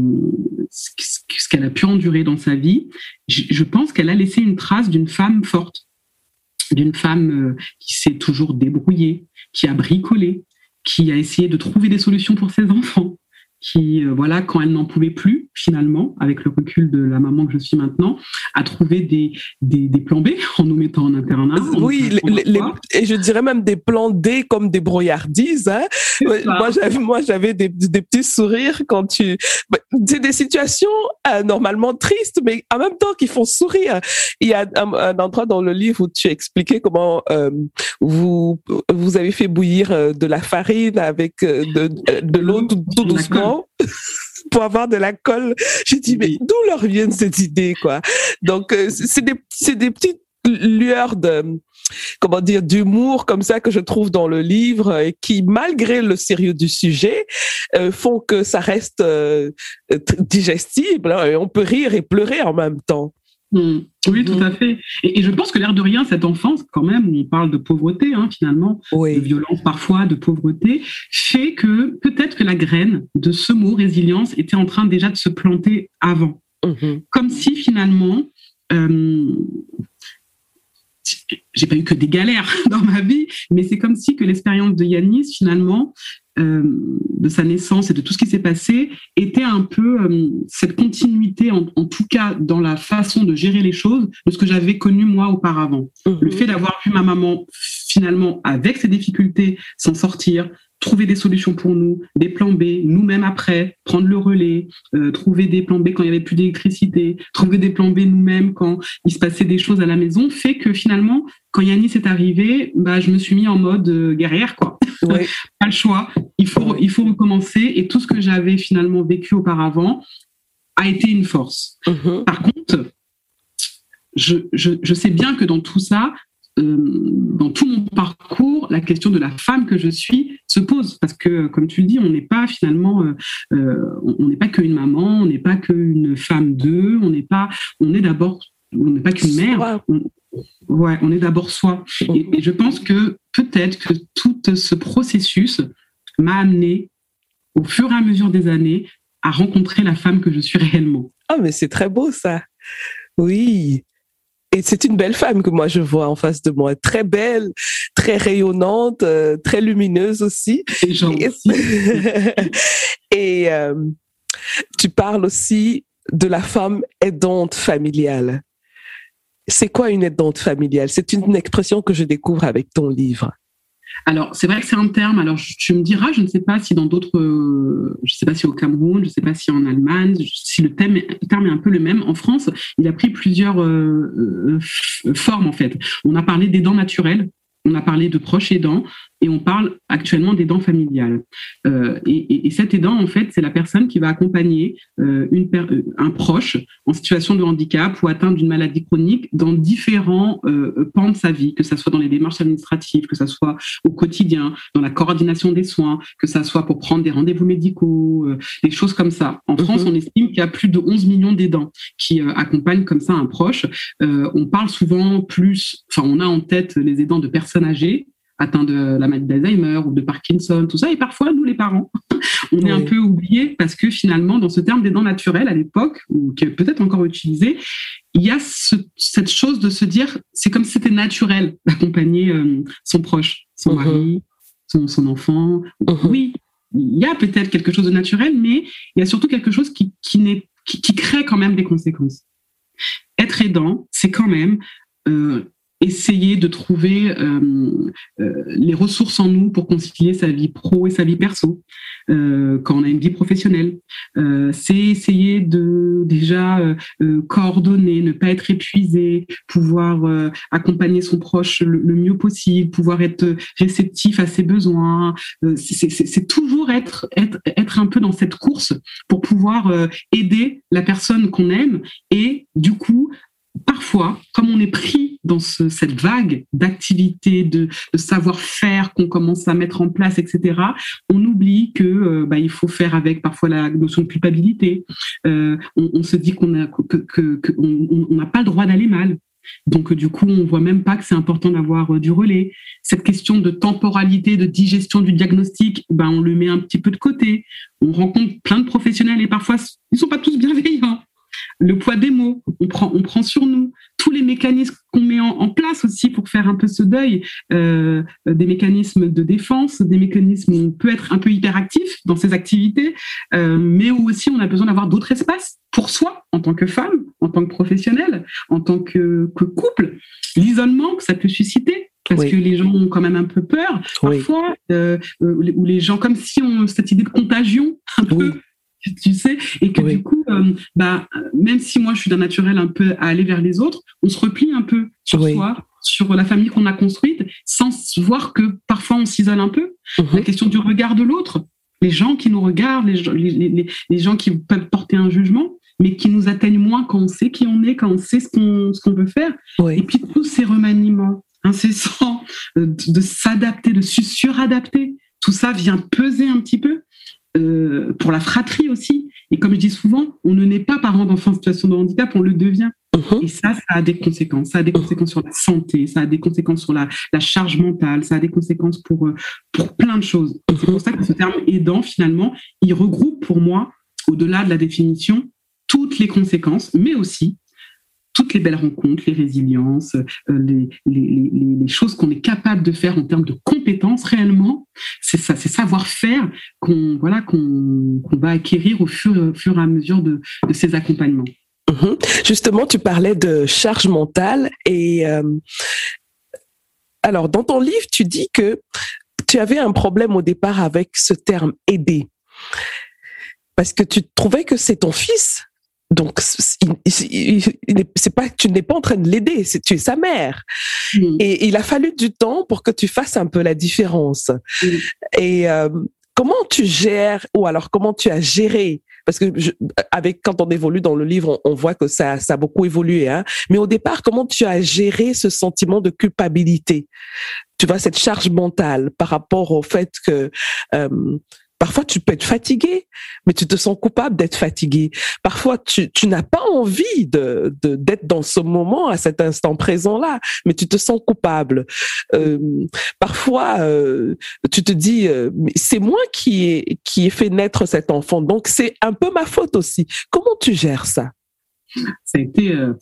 ce qu'elle a pu endurer dans sa vie, je, pense qu'elle a laissé une trace d'une femme forte, d'une femme euh, qui s'est toujours débrouillée, qui a bricolé, qui a essayé de trouver des solutions pour ses enfants, qui, euh, voilà, quand elle n'en pouvait plus, finalement, avec le recul de la maman que je suis maintenant, a trouvé des, des, des plans B en nous mettant en internat. Oui, et je dirais même des plans D comme des brouillardises. Hein. Moi, j'avais, moi, j'avais des, des, petits sourires quand tu... Bah, c'est des situations euh, normalement tristes, mais en même temps qui font sourire. Il y a un, endroit dans le livre où tu expliquais comment euh, vous, vous avez fait bouillir de la farine avec de, de l'eau tout doucement pour avoir de la colle. J'ai dit, mais d'où leur viennent cette idée, quoi? Donc, euh, c'est des, c'est des petites lueurs de, comment dire, d'humour comme ça que je trouve dans le livre et qui, malgré le sérieux du sujet, euh, font que ça reste euh, digestible hein, et on peut rire et pleurer en même temps. Hmm. Oui, tout à fait. Et, je pense que l'air de rien, cette enfance, quand même, on parle de pauvreté, hein, finalement, de violence parfois, de pauvreté, fait que peut-être que la graine de ce mot résilience était en train déjà de se planter avant. Mhm. Comme si finalement, euh, j'ai pas eu que des galères dans ma vie, mais c'est comme si que l'expérience de Yanis, finalement, euh, de sa naissance et de tout ce qui s'est passé était un peu euh, cette continuité, en, tout cas dans la façon de gérer les choses, de ce que j'avais connu moi auparavant. Mhm. Le fait d'avoir vu ma maman finalement avec ses difficultés s'en sortir, trouver des solutions pour nous, des plans B, nous-mêmes après, prendre le relais, euh, trouver des plans B quand il y avait plus d'électricité, trouver des plans B nous-mêmes quand il se passait des choses à la maison, fait que finalement, quand Yannis est arrivé, bah, je me suis mis en mode euh, guerrière, quoi. Pas le choix. Il faut, il faut recommencer. Et tout ce que j'avais finalement vécu auparavant a été une force. Mm-hmm. Par contre, je, je, je, sais bien que dans tout ça, euh, dans tout mon parcours, la question de la femme que je suis se pose parce que, comme tu le dis, on n'est pas finalement, euh, euh, on n'est pas qu'une maman, on n'est pas qu'une femme d'eux, on n'est pas, on est d'abord, on n'est pas qu'une mère. On, ouais, on est d'abord soi. Et, et, je pense que peut-être que tout ce processus m'a amené, au fur et à mesure des années, à rencontrer la femme que je suis réellement. Ah, mais c'est très beau ça. Oui. Et c'est une belle femme que moi je vois en face de moi, très belle, très rayonnante, euh, très lumineuse aussi. Et, et euh, tu parles aussi de la femme aidante familiale. C'est quoi une aidante familiale? C'est une expression que je découvre avec ton livre. Alors, c'est vrai que c'est un terme. Alors, tu me diras, je ne sais pas si dans d'autres, euh, je ne sais pas si au Cameroun, je ne sais pas si en Allemagne, si le, terme est un peu le même. En France, il a pris plusieurs euh, euh, formes, en fait. On a parlé des dents on a parlé de proches aidants et on parle actuellement d'aidant familial. Euh, et, et, cet aidant, en fait, c'est la personne qui va accompagner euh, une euh, un proche en situation de handicap ou atteint d'une maladie chronique dans différents euh, pans de sa vie, que ce soit dans les démarches administratives, que ce soit au quotidien, dans la coordination des soins, que ce soit pour prendre des rendez-vous médicaux, des choses comme ça. En France, mhm. on estime qu'il y a plus de 11 millions d'aidants qui accompagnent comme ça un proche. on parle souvent plus, enfin, on a en tête les aidants de personnes âgées, atteints de la maladie d'Alzheimer ou de Parkinson, tout ça. Et parfois, nous, les parents, on est un peu oubliés parce que finalement, dans ce terme des dents naturelles à l'époque, ou qui est peut-être encore utilisé, il y a cette chose de se dire, c'est comme si c'était naturel d'accompagner euh, son proche, son uh-huh. mari, son, enfant. Uh-huh. Oui, il y a peut-être quelque chose de naturel, mais il y a surtout quelque chose qui, qui, qui crée quand même des conséquences. Être aidant, c'est quand même euh, essayer de trouver euh, euh, les ressources en nous pour concilier sa vie pro et sa vie perso euh, quand on a une vie professionnelle. C'est essayer de déjà coordonner, ne pas être épuisé, pouvoir accompagner son proche le, mieux possible, pouvoir être réceptif à ses besoins. c'est toujours être, être, être un peu dans cette course pour pouvoir aider la personne qu'on aime et du coup parfois, comme on est pris dans cette vague d'activités, de, savoir-faire qu'on commence à mettre en place, etc., on oublie que euh, bah, il faut faire avec parfois la notion de culpabilité. Euh, on, se dit qu'on n'a pas le droit d'aller mal. Donc du coup, on voit même pas que c'est important d'avoir euh, du relais. Cette question de temporalité, de digestion du diagnostic, ben on le met un petit peu de côté. On rencontre plein de professionnels et parfois ils sont pas tous bienveillants le poids des mots, on prend, on prend sur nous. Tous les mécanismes qu'on met en, place aussi pour faire un peu ce deuil, euh, des mécanismes de défense, des mécanismes où on peut être un peu hyperactif dans ces activités, euh, mais où aussi on a besoin d'avoir d'autres espaces pour soi en tant que femme, en tant que professionnelle, en tant que, couple. L'isolement que ça peut susciter, parce que les gens ont quand même un peu peur. Parfois, euh, ou les gens comme si on cette idée de contagion un peu tu sais, et que du coup, euh, bah, même si moi je suis d'un naturel un peu à aller vers les autres, on se replie un peu sur soi, sur la famille qu'on a construite, sans voir que parfois on s'isole un peu. Mhm. La question du regard de l'autre, les gens qui nous regardent, les, les, les, gens qui peuvent porter un jugement, mais qui nous atteignent moins quand on sait qui on est, quand on sait ce qu'on qu'on veut faire. Et puis tous ces remaniements incessants euh, de, de s'adapter, de se suradapter, tout ça vient peser un petit peu. Euh, pour la fratrie aussi. Et comme je dis souvent, on ne naît pas parent d'enfant en situation de handicap, on le devient. Uh-huh. Et ça, ça a des conséquences. Ça a des conséquences sur la santé, ça a des conséquences sur la, charge mentale, ça a des conséquences pour, euh, pour plein de choses. C'est pour ça que ce terme aidant, finalement, il regroupe pour moi, au-delà de la définition, toutes les conséquences, mais aussi toutes les belles rencontres, les résiliences, euh, les, choses qu'on est capable de faire en termes de compétences réellement, c'est savoir-faire qu'on voilà qu'on va acquérir au fur, et à mesure de, de ces accompagnements. Mhm. Justement, tu parlais de charge mentale et euh, alors dans ton livre, tu dis que tu avais un problème au départ avec ce terme aider parce que tu trouvais que c'est ton fils donc, c'est pas, tu n'es pas en train de l'aider, c'est tu es sa mère. Mm. Et il a fallu du temps pour que tu fasses un peu la différence. Mm. Et euh, comment tu gères, ou alors comment tu as géré parce que avec quand on évolue dans le livre, on, voit que ça, ça a beaucoup évolué. Hein. Mais au départ, comment tu as géré ce sentiment de culpabilité? Tu vois cette charge mentale par rapport au fait que euh, Parfois, tu peux être fatigué, mais tu te sens coupable d'être fatigué. Parfois, tu, tu n'as pas envie de d'être dans ce moment, à cet instant présent-là, mais tu te sens coupable. Euh, parfois, euh, tu te dis, euh, c'est moi qui ai, qui ai fait naître cet enfant, donc c'est un peu ma faute aussi. Comment tu gères ça? Ça a été, euh,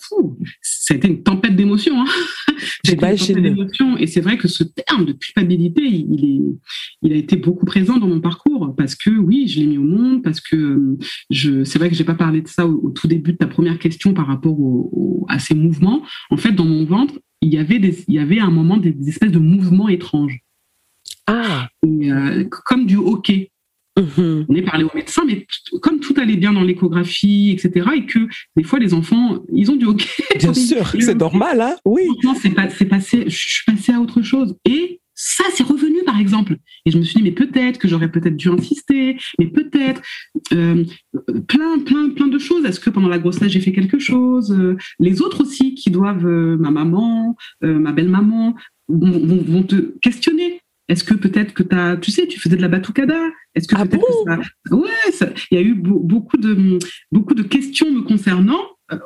ça a été une tempête d'émotions. Hein. J'imagine. Et c'est vrai que ce terme de culpabilité, il, est, il a été beaucoup présent dans mon parcours parce que oui, je l'ai mis au monde, parce que euh, je, c'est vrai que j'ai pas parlé de ça au, tout début de ta première question par rapport à ces mouvements. En fait, dans mon ventre, il y avait des, il y avait à un moment des, espèces de mouvements étranges. Ah. Euh, comme du hockey. Mm-hmm. On est parlé au médecin, mais comme tout allait bien dans l'échographie, etc., et que des fois les enfants, ils ont du hockey. Bien sûr, c'est normal, hein Oui. c'est pas, passé. Je suis passée à autre chose. Et ça, c'est revenu, par exemple. Et je me suis dit, mais peut-être que j'aurais peut-être dû insister, mais peut-être euh, plein, plein, plein de choses. Est-ce que pendant la grossesse, j'ai fait quelque chose? Euh, Les autres aussi, qui doivent, euh, ma maman, ma belle-maman, vont, te questionner. Est-ce que peut-être que tu as, tu sais, tu faisais de la batucada? Est-ce que ah peut-être que ça... Ouais, il y a eu beaucoup de, beaucoup de questions me concernant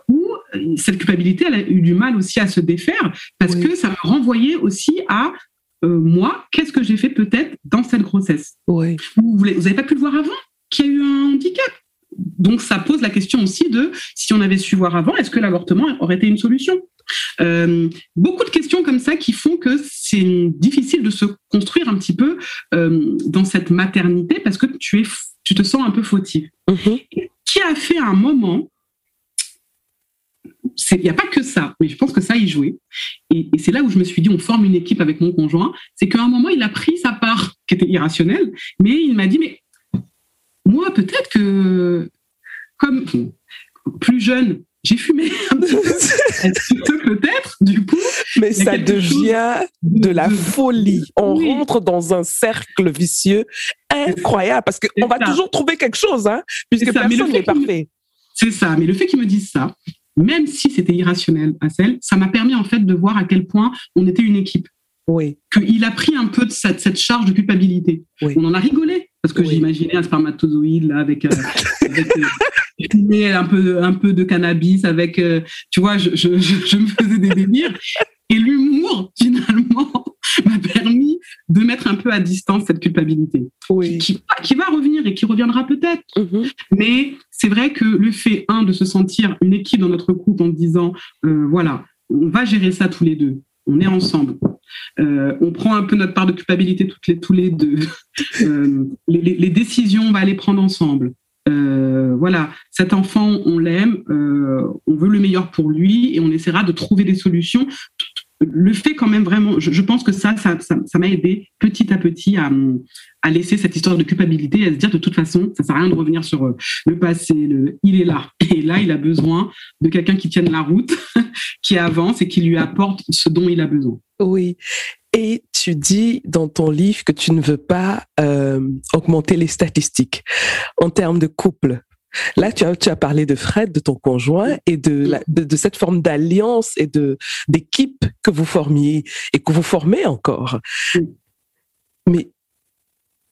où cette culpabilité, elle a eu du mal aussi à se défaire parce que ça me renvoyait aussi à euh, moi, qu'est-ce que j'ai fait peut-être dans cette grossesse? Oui. Vous n'avez pas pu le voir avant qu'il y a eu un handicap? Donc ça pose la question aussi de si on avait su voir avant, est-ce que l'avortement aurait été une solution? Euh, Beaucoup de questions comme ça qui font que c'est difficile de se construire un petit peu euh, dans cette maternité parce que tu es, tu te sens un peu fautif. Mm-hmm. Qui a fait un moment il n'y a pas que ça, mais je pense que ça y jouait. Et, c'est là où je me suis dit, on forme une équipe avec mon conjoint. C'est qu'à un moment, il a pris sa part, qui était irrationnelle, mais il m'a dit, mais moi, peut-être que, comme plus jeune, j'ai fumé un petit peu, peut-être, du coup. Mais ça devient de la folie. On rentre dans un cercle vicieux incroyable parce qu'on va toujours trouver quelque chose, hein, puisque personne n'est parfait. C'est ça. Mais le fait qu'ils me disent ça, même si c'était irrationnel à celle, ça m'a permis en fait de voir à quel point on était une équipe. Oui. Qu'il a pris un peu de cette, cette charge de culpabilité. On en a rigolé parce que j'imaginais un spermatozoïde là avec, euh, euh, un peu un peu de cannabis avec, euh, tu vois, je, je, je, me faisais des délires et l'humour finalement m'a permis de mettre un peu à distance cette culpabilité qui, qui, va revenir et qui reviendra peut-être. Mm-hmm. Mais c'est vrai que le fait, un, de se sentir une équipe dans notre couple en disant, euh, voilà, on va gérer ça tous les deux, on est ensemble. Euh, on prend un peu notre part de culpabilité toutes les, tous les deux. Euh, les, les, décisions, on va les prendre ensemble. Voilà, cet enfant, on l'aime, on veut le meilleur pour lui et on essaiera de trouver des solutions le fait quand même vraiment, je, pense que ça, ça, m'a aidé petit à petit à, laisser cette histoire de culpabilité, à se dire de toute façon, ça sert à rien de revenir sur euh, le passé, il est là. Et là, il a besoin de quelqu'un qui tienne la route, qui avance et qui lui apporte ce dont il a besoin. Oui. Et tu dis dans ton livre que tu ne veux pas euh, augmenter les statistiques en termes de couple. Là, tu as, tu as parlé de Fred, de ton conjoint, et de, de, cette forme d'alliance et de d'équipe que vous formiez et que vous formez encore. Mais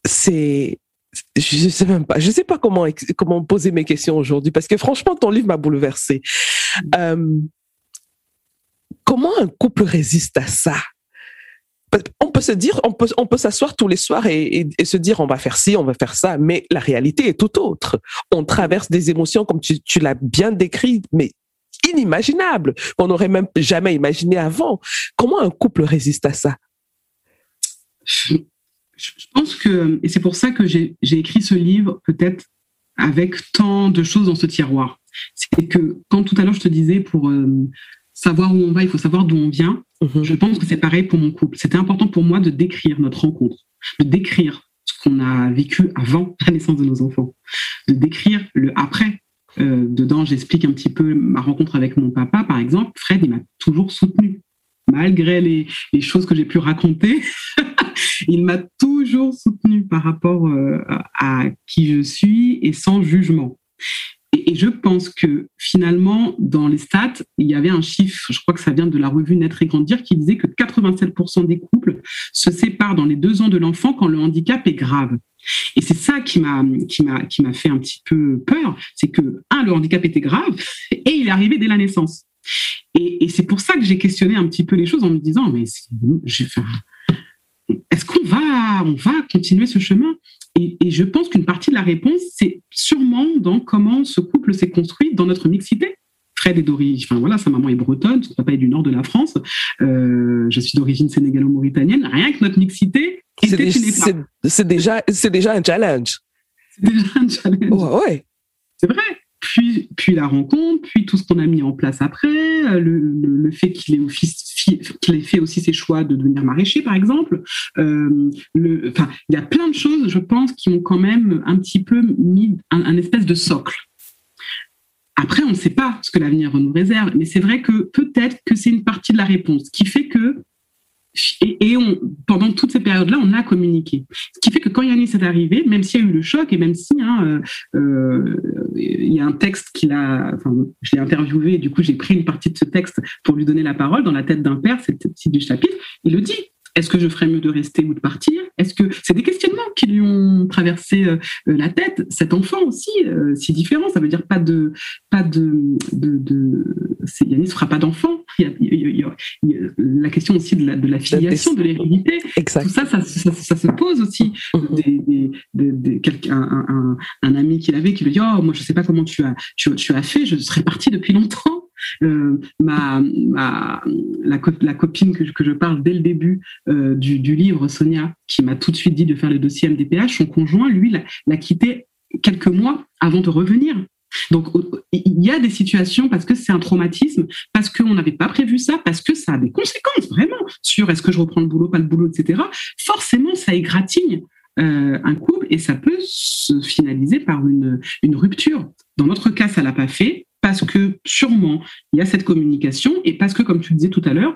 c'est, je sais même pas, je sais pas comment comment poser mes questions aujourd'hui parce que franchement, ton livre m'a bouleversé. Euh, comment un couple résiste à ça? On peut se dire, on peut, on peut s'asseoir tous les soirs et, se dire on va faire ci, on va faire ça, mais la réalité est tout autre. On traverse des émotions comme tu, l'as bien décrit, mais inimaginables, qu'on n'aurait même jamais imaginé avant. Comment un couple résiste à ça? Je pense que, et c'est pour ça que j'ai écrit ce livre, peut-être avec tant de choses dans ce tiroir. C'est que quand tout à l'heure je te disais pour euh, savoir où on va, il faut savoir d'où on vient. Mhm. Je pense que c'est pareil pour mon couple. C'était important pour moi de décrire notre rencontre, de décrire ce qu'on a vécu avant la naissance de nos enfants, de décrire le après. Euh, dedans, j'explique un petit peu ma rencontre avec mon papa, par exemple. Fred, il m'a toujours soutenu. Malgré les, choses que j'ai pu raconter, il m'a toujours soutenu par rapport euh, à qui je suis et sans jugement. Et, je pense que finalement, dans les stats, il y avait un chiffre, je crois que ça vient de la revue Naître et Grandir, qui disait que 87% des couples se séparent dans les deux ans de l'enfant quand le handicap est grave. Et c'est ça qui m'a fait un petit peu peur, c'est que un le handicap était grave et il est arrivé dès la naissance. Et, et c'est pour ça que j'ai questionné un petit peu les choses en me disant mais est-ce qu'on va on va continuer ce chemin? Et, je pense qu'une partie de la réponse, c'est sûrement dans comment ce couple s'est construit dans notre mixité. Fred est d'origine, enfin voilà, sa maman est bretonne, son papa est du nord de la France. je suis d'origine sénégalo-mauritanienne. Rien que notre mixité, c'est déjà, c'est déjà un challenge. C'est déjà un challenge. ouais. C'est vrai puis, puis la rencontre, puis tout ce qu'on a mis en place après, euh, le, le, fait qu'il ait, qu'il ait, fait aussi ses choix de devenir maraîcher, par exemple. Euh, il y a plein de choses, je pense, qui ont quand même un petit peu mis un espèce de socle. Après, on ne sait pas ce que l'avenir nous réserve, mais c'est vrai que peut-être que c'est une partie de la réponse qui fait que et, on, pendant toutes ces périodes-là, on a communiqué. Ce qui fait que quand Yannis est arrivé, même s'il y a eu le choc et même si hein, euh, euh, il y a un texte qu'il a, enfin, je l'ai interviewé, et du coup j'ai pris une partie de ce texte pour lui donner la parole dans la tête d'un père, c'est le titre du chapitre. Il le dit. Est-ce que je ferais mieux de rester ou de partir? Est-ce que c'est des questionnements qui lui ont traversé euh, la tête Cet enfant aussi, euh, si différent, ça veut dire pas de, pas de, de, de Yannis ne fera pas d'enfant. la question aussi de la, de la filiation, de l'hérédité. Tout ça ça, ça, se pose aussi. Mm-hmm. Des, un, un, ami qu'il avait qui lui dit Oh, moi, je ne sais pas comment tu as, tu, tu as fait, je serais parti depuis longtemps. Euh, ma, la, copine que je, que je, parle dès le début euh, du, livre, Sonia, qui m'a tout de suite dit de faire le dossier MDPH, son conjoint, lui, l'a quitté quelques mois avant de revenir. Donc, il y a des situations parce que c'est un traumatisme, parce qu'on n'avait pas prévu ça, parce que ça a des conséquences vraiment sur est-ce que je reprends le boulot, pas le boulot, etc. Forcément, ça égratigne euh, un couple et ça peut se finaliser par une, une rupture. Dans notre cas, ça l'a pas fait parce que sûrement il y a cette communication et parce que, comme tu disais tout à l'heure,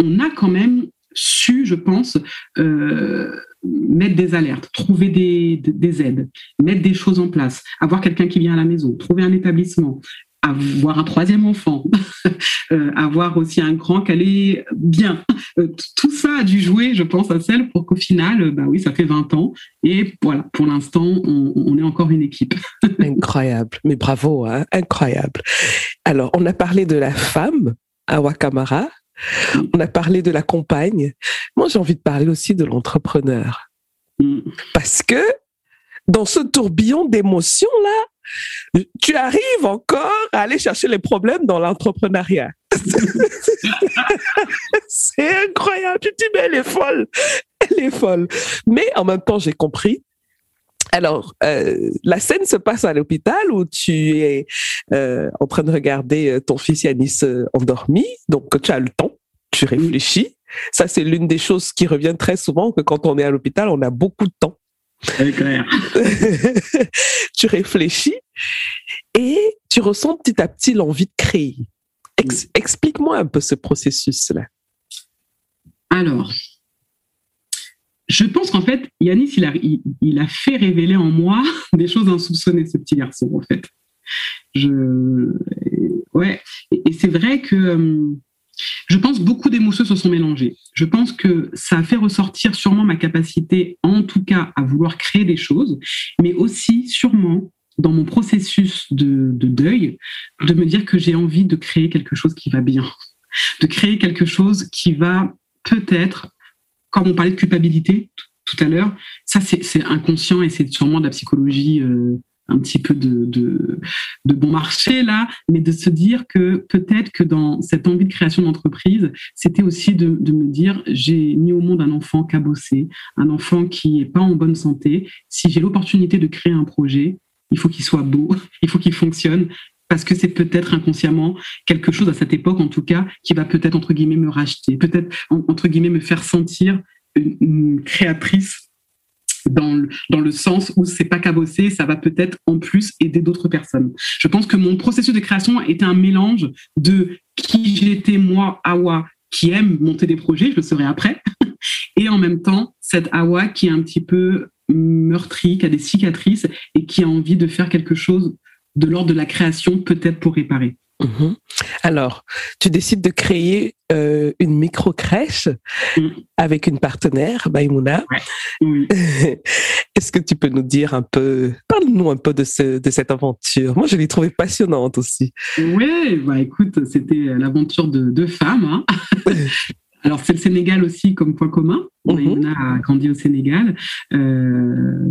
on a quand même su, je pense, euh, mettre des alertes, trouver des, des, aides, mettre des choses en place, avoir quelqu'un qui vient à la maison, trouver un établissement, avoir un troisième enfant, euh, avoir aussi un grand qui allait bien. Euh, tout ça a dû jouer, je pense, à celle pour qu'au final, bah oui, ça fait 20 ans. Et voilà, pour l'instant, on, est encore une équipe. incroyable, mais bravo, hein incroyable. Alors, on a parlé de la femme, Awa Kamara. On a parlé de la compagne. Moi, j'ai envie de parler aussi de l'entrepreneur. Mm. Parce que dans ce tourbillon d'émotions là, tu arrives encore à aller chercher les problèmes dans l'entrepreneuriat. c'est incroyable. Tu te dis, mais elle est folle. Elle est folle. Mais en même temps, j'ai compris. Alors, euh, la scène se passe à l'hôpital où tu es euh, en train de regarder euh, ton fils Yanis endormi. Donc, tu as le temps, tu réfléchis. Ça, c'est l'une des choses qui revient très souvent, que quand on est à l'hôpital, on a beaucoup de temps. tu réfléchis et tu ressens petit à petit l'envie de créer. Explique-moi un peu ce processus-là. Alors, je pense qu'en fait, Yanis, il a, il, a, fait révéler en moi des choses insoupçonnées, ce petit garçon, en fait. Je, ouais, et, c'est vrai que euh, je pense beaucoup d'émotions se sont mélangées. Je pense que ça a fait ressortir sûrement ma capacité, en tout cas, à vouloir créer des choses, mais aussi sûrement dans mon processus de, deuil, de me dire que j'ai envie de créer quelque chose qui va bien, de créer quelque chose qui va peut-être, comme on parlait de culpabilité tout à l'heure, ça c'est inconscient et c'est sûrement de la psychologie euh, un petit peu de, bon marché là, mais de se dire que peut-être que dans cette envie de création d'entreprise, c'était aussi de, me dire j'ai mis au monde un enfant cabossé, un enfant qui est pas en bonne santé. Si j'ai l'opportunité de créer un projet, il faut qu'il soit beau, il faut qu'il fonctionne, parce que c'est peut-être inconsciemment quelque chose à cette époque, en tout cas, qui va peut-être entre guillemets me racheter, peut-être entre guillemets me faire sentir une créatrice dans le, dans le sens où c'est pas cabossé, ça va peut-être en plus aider d'autres personnes. Je pense que mon processus de création était un mélange de qui j'étais moi, Awa, qui aime monter des projets, je le serai après, et en même temps cette Awa qui est un petit peu meurtrie, qui a des cicatrices et qui a envie de faire quelque chose de l'ordre de la création, peut-être pour réparer. Mhm. Alors, tu décides de créer euh, une micro-crèche mm. avec une partenaire, Baïmouna. Est-ce que tu peux nous dire un peu, parle-nous un peu de, ce, de cette aventure Moi, je l'ai trouvée passionnante aussi. Oui, bah écoute, c'était l'aventure de deux femmes. Hein. Alors, c'est le Sénégal aussi comme point commun. Mm a grandi au Sénégal. Euh,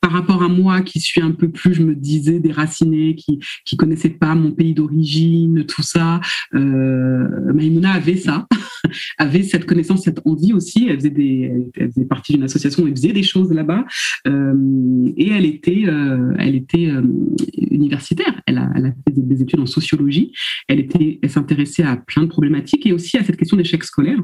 par rapport à moi qui suis un peu plus, je me disais, déracinée, qui qui connaissait pas mon pays d'origine, tout ça, euh, Maïmouna avait ça, avait cette connaissance, cette envie aussi. Elle faisait des, elle faisait partie d'une association, elle faisait des choses là-bas, euh, et elle était, euh, elle était euh, universitaire. Elle a, fait des études en sociologie. Elle était, elle s'intéressait à plein de problématiques et aussi à cette question d'échec scolaire,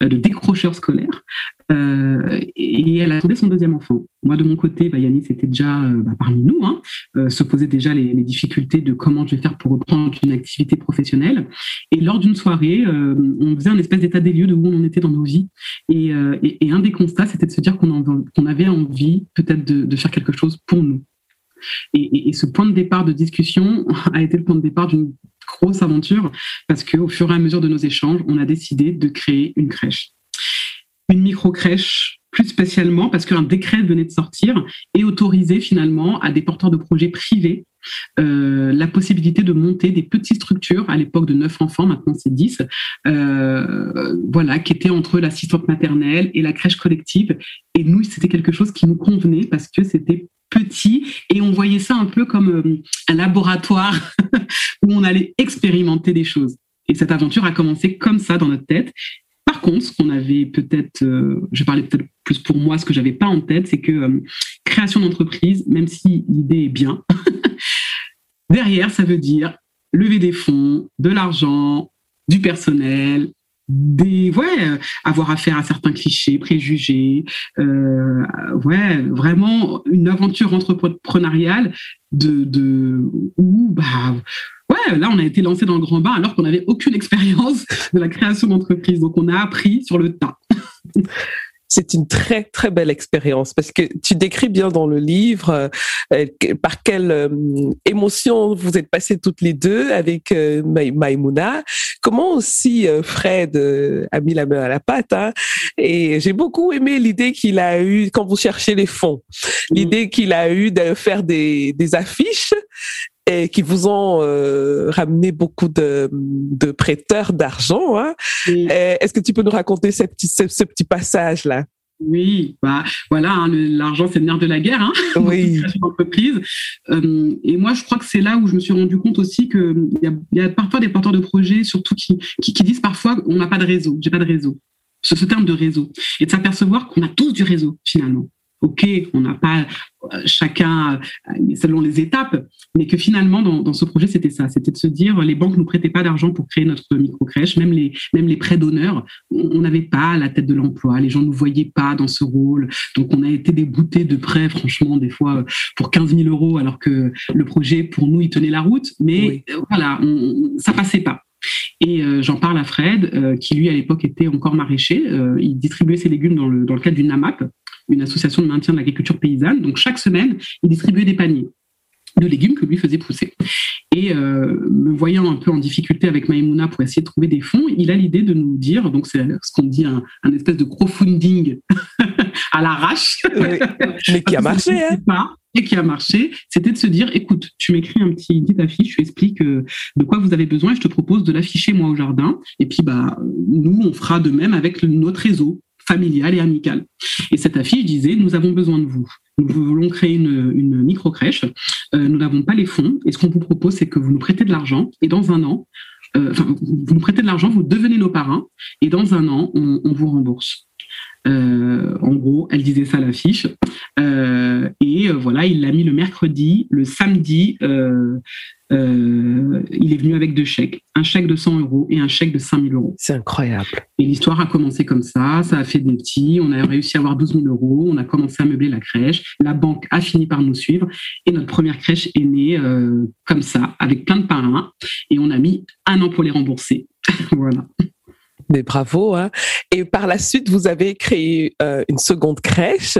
de décrocheur scolaire. Euh, et elle attendait son deuxième enfant. Moi, de mon côté, bah, Yanis était déjà euh, bah, parmi nous, hein, euh, se posait déjà les, difficultés de comment je vais faire pour reprendre une activité professionnelle. Et lors d'une soirée, on faisait un espèce d'état des lieux de où on en était dans nos vies. Et, un des constats, c'était de se dire qu'on qu avait envie peut-être de, de, faire quelque chose pour nous. Et, et, ce point de départ de discussion a été le point de départ d'une grosse aventure parce qu'au fur et à mesure de nos échanges, on a décidé de créer une crèche une micro-crèche plus spécialement parce qu'un décret venait de sortir et autorisait finalement à des porteurs de projets privés euh, la possibilité de monter des petites structures à l'époque de 9 enfants, maintenant c'est 10, euh, voilà, qui étaient entre l'assistante maternelle et la crèche collective. Et nous, c'était quelque chose qui nous convenait parce que c'était petit et on voyait ça un peu comme euh, un laboratoire où on allait expérimenter des choses. Et cette aventure a commencé comme ça dans notre tête. Par contre, ce qu'on avait peut-être, euh, je parlais peut-être plus pour moi, ce que j'avais pas en tête, c'est que euh, création d'entreprise, même si l'idée est bien, derrière, ça veut dire lever des fonds, de l'argent, du personnel, des ouais avoir affaire à certains clichés préjugés euh, ouais vraiment une aventure entrepreneuriale de de où bah ouais là on a été lancé dans le grand bain alors qu'on n'avait aucune expérience de la création d'entreprise. Donc on a appris sur le tas. C'est une très très belle expérience parce que tu décris bien dans le livre euh, par quelle euh, émotion vous êtes passées toutes les deux avec euh, Maïmouna, comment aussi euh, Fred euh, a mis la main à la pâte. Hein, et j'ai beaucoup aimé l'idée qu'il a eue quand vous cherchez les fonds, l'idée qu'il a eue de faire des, des affiches et qui vous ont euh, ramené beaucoup de, de prêteurs d'argent. Hein. Oui. Est-ce que tu peux nous raconter ce petit, ce, ce petit passage-là? Oui, bah voilà, hein, l'argent c'est le nerf de la guerre, hein, oui. entreprise. Euh, et moi, je crois que c'est là où je me suis rendu compte aussi que il y a, y a, parfois des porteurs de projets, surtout qui, qui, qui disent parfois on n'a pas de réseau, j'ai pas de réseau. Ce, ce terme de réseau et de s'apercevoir qu'on a tous du réseau finalement. Ok, on n'a pas euh, chacun euh, selon les étapes, mais que finalement dans, dans ce projet c'était ça, c'était de se dire les banques nous prêtaient pas d'argent pour créer notre micro crèche, même les même les prêts d'honneur, on n'avait pas la tête de l'emploi, les gens nous voyaient pas dans ce rôle, donc on a été débouté de prêts franchement des fois pour 15 000 euros alors que le projet pour nous il tenait la route, mais oui. voilà on, ça passait pas. Et euh, j'en parle à Fred, euh, qui lui à l'époque était encore maraîcher. Euh, il distribuait ses légumes dans le, dans le cadre d'une NAMAP, une association de maintien de l'agriculture paysanne. Donc chaque semaine, il distribuait des paniers de légumes que lui faisait pousser. Et euh, me voyant un peu en difficulté avec Maïmouna pour essayer de trouver des fonds, il a l'idée de nous dire, donc c'est ce qu'on dit un, un, espèce de crowdfunding à l'arrache, mais qui a marché. Hein. Pas, et qui a marché, c'était de se dire, écoute, tu m'écris un petit, petite affiche, tu expliques euh, de quoi vous avez besoin et je te propose de l'afficher moi au jardin. Et puis bah nous, on fera de même avec notre réseau familial et amical. Et cette affiche disait, nous avons besoin de vous. Nous voulons créer une, micro-crèche. Euh, nous n'avons pas les fonds. Et ce qu'on vous propose, c'est que vous nous prêtez de l'argent. Et dans un an, euh, vous nous prêtez de l'argent, vous devenez nos parrains. Et dans un an, on vous rembourse. Euh, en gros, elle disait ça à l'affiche. Euh, et euh, voilà, il l'a mis le mercredi, le samedi, euh, il est venu avec deux chèques, un chèque de 100 euros et un chèque de 5000 euros. C'est incroyable. Et l'histoire a commencé comme ça, ça a fait des petits, on a réussi à avoir 12 000 euros, on a commencé à meubler la crèche, la banque a fini par nous suivre et notre première crèche est née euh, comme ça, avec plein de parrains et on a mis un an pour les rembourser. voilà. Mais bravo. Hein. Et par la suite, vous avez créé euh, une seconde crèche.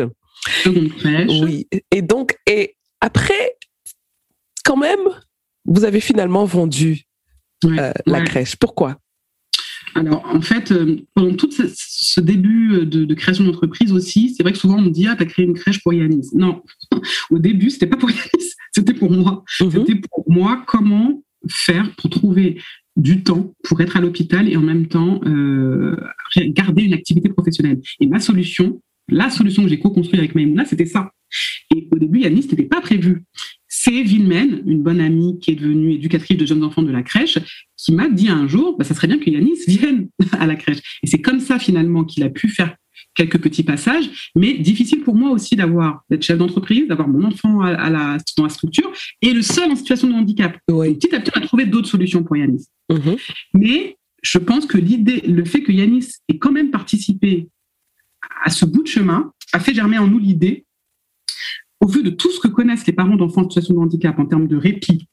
Seconde crèche. Oui. Et donc, et après, quand même, vous avez finalement vendu ouais, euh, la ouais. crèche. Pourquoi? Alors, en fait, euh, pendant tout ce, ce début de, de création d'entreprise aussi, c'est vrai que souvent on me dit Ah, t'as créé une crèche pour Yanis. Non, au début, c'était pas pour Yanis, c'était pour moi. Mm -hmm. C'était pour moi comment faire pour trouver du temps pour être à l'hôpital et en même temps euh, garder une activité professionnelle. Et ma solution, la solution que j'ai co-construite avec Maïmouna, c'était ça. Et au début, lui, Yanis, n'était pas prévu. C'est Vilmen, une bonne amie qui est devenue éducatrice de jeunes enfants de la crèche, qui m'a dit un jour, bah, ça serait bien que Yanis vienne à la crèche. Et c'est comme ça finalement qu'il a pu faire quelques petits passages, mais difficile pour moi aussi d'avoir d'être chef d'entreprise, d'avoir mon enfant à, la, dans la structure et le seul en situation de handicap. Petit à petit, on a trouvé d'autres solutions pour Yanis. Mm-hmm. Mais je pense que l'idée, le fait que Yanis ait quand même participé à ce bout de chemin a fait germer en nous l'idée, au vu de tout ce que connaissent les parents d'enfants en situation de handicap en termes de répit,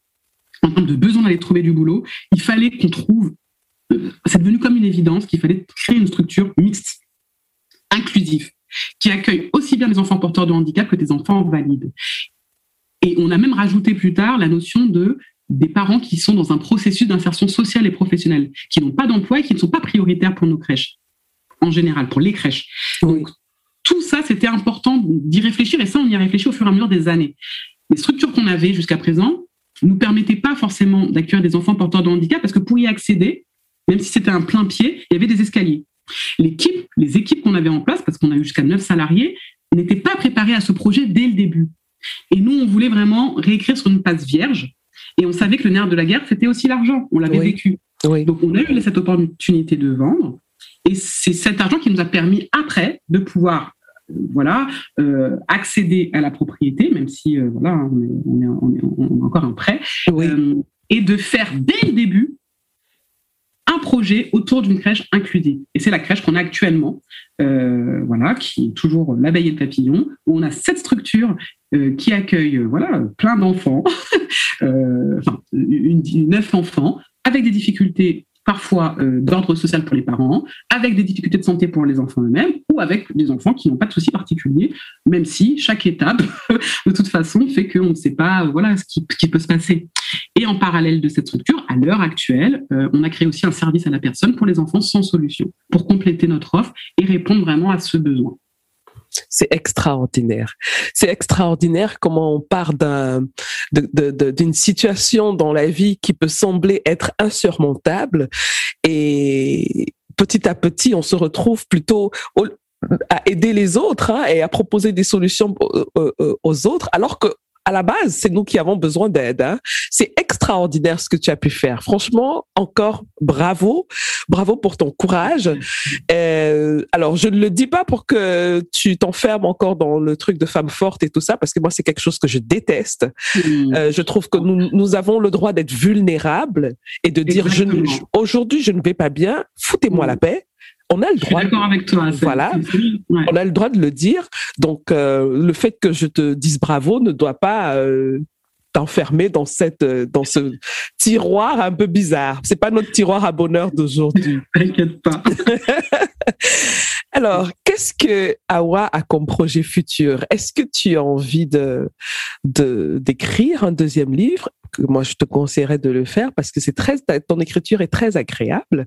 en termes de besoin d'aller trouver du boulot, il fallait qu'on trouve, euh, c'est devenu comme une évidence qu'il fallait créer une structure mixte, inclusive, qui accueille aussi bien les enfants porteurs de handicap que des enfants valides. Et on a même rajouté plus tard la notion de des parents qui sont dans un processus d'insertion sociale et professionnelle, qui n'ont pas d'emploi et qui ne sont pas prioritaires pour nos crèches, en général, pour les crèches. Donc, tout ça, c'était important d'y réfléchir, et ça, on y a réfléchi au fur et à mesure des années. Les structures qu'on avait jusqu'à présent ne nous permettaient pas forcément d'accueillir des enfants porteurs de handicap, parce que pour y accéder, même si c'était un plein pied, il y avait des escaliers. L'équipe, les équipes qu'on avait en place, parce qu'on a eu jusqu'à neuf salariés, n'étaient pas préparées à ce projet dès le début. Et nous, on voulait vraiment réécrire sur une passe vierge, et on savait que le nerf de la guerre, c'était aussi l'argent. On l'avait vécu. Donc on a eu cette opportunité de vendre. Et c'est cet argent qui nous a permis après de pouvoir euh, voilà, euh, accéder à la propriété, même si euh, voilà, on, est, on, encore un prêt, et de faire dès le début un projet autour d'une crèche inclusive. Et c'est la crèche qu'on a actuellement, voilà, qui est toujours l'abeille et le papillon, où on a cette structure qui accueille voilà, plein d'enfants, enfin, une, neuf enfants, avec des difficultés parfois euh, d'ordre social pour les parents, avec des difficultés de santé pour les enfants eux-mêmes, ou avec des enfants qui n'ont pas de soucis particuliers, même si chaque étape, de toute façon, fait qu'on ne sait pas euh, voilà, ce qui, peut se passer. Et en parallèle de cette structure, à l'heure actuelle, euh, on a créé aussi un service à la personne pour les enfants sans solution, pour compléter notre offre et répondre vraiment à ce besoin. C'est extraordinaire. C'est extraordinaire comment on part d'un, d'une situation dans la vie qui peut sembler être insurmontable et petit à petit, on se retrouve plutôt à aider les autres hein, et à proposer des solutions aux autres, alors que à la base, c'est nous qui avons besoin d'aide. Hein. C'est extraordinaire ce que tu as pu faire. Franchement, encore bravo. Bravo pour ton courage. Euh, alors, je ne le dis pas pour que tu t'enfermes encore dans le truc de femme forte et tout ça, parce que moi, c'est quelque chose que je déteste. Hmm. Euh, je trouve que nous, nous avons le droit d'être vulnérables et de dire, aujourd'hui, je ne vais pas bien, foutez-moi hmm. la paix on a le droit. d'accord avec toi. Voilà, on a le droit de le dire. Donc, euh, le fait que je te dise bravo ne doit pas euh, t'enfermer dans cette, euh, dans ce tiroir un peu bizarre. C'est pas notre tiroir à bonheur d'aujourd'hui. T'inquiète pas. Alors, qu'est-ce que Awa a comme projet futur? Est-ce que tu as envie de d'écrire un deuxième livre? Moi, je te conseillerais de le faire parce que c'est très ton écriture est très agréable.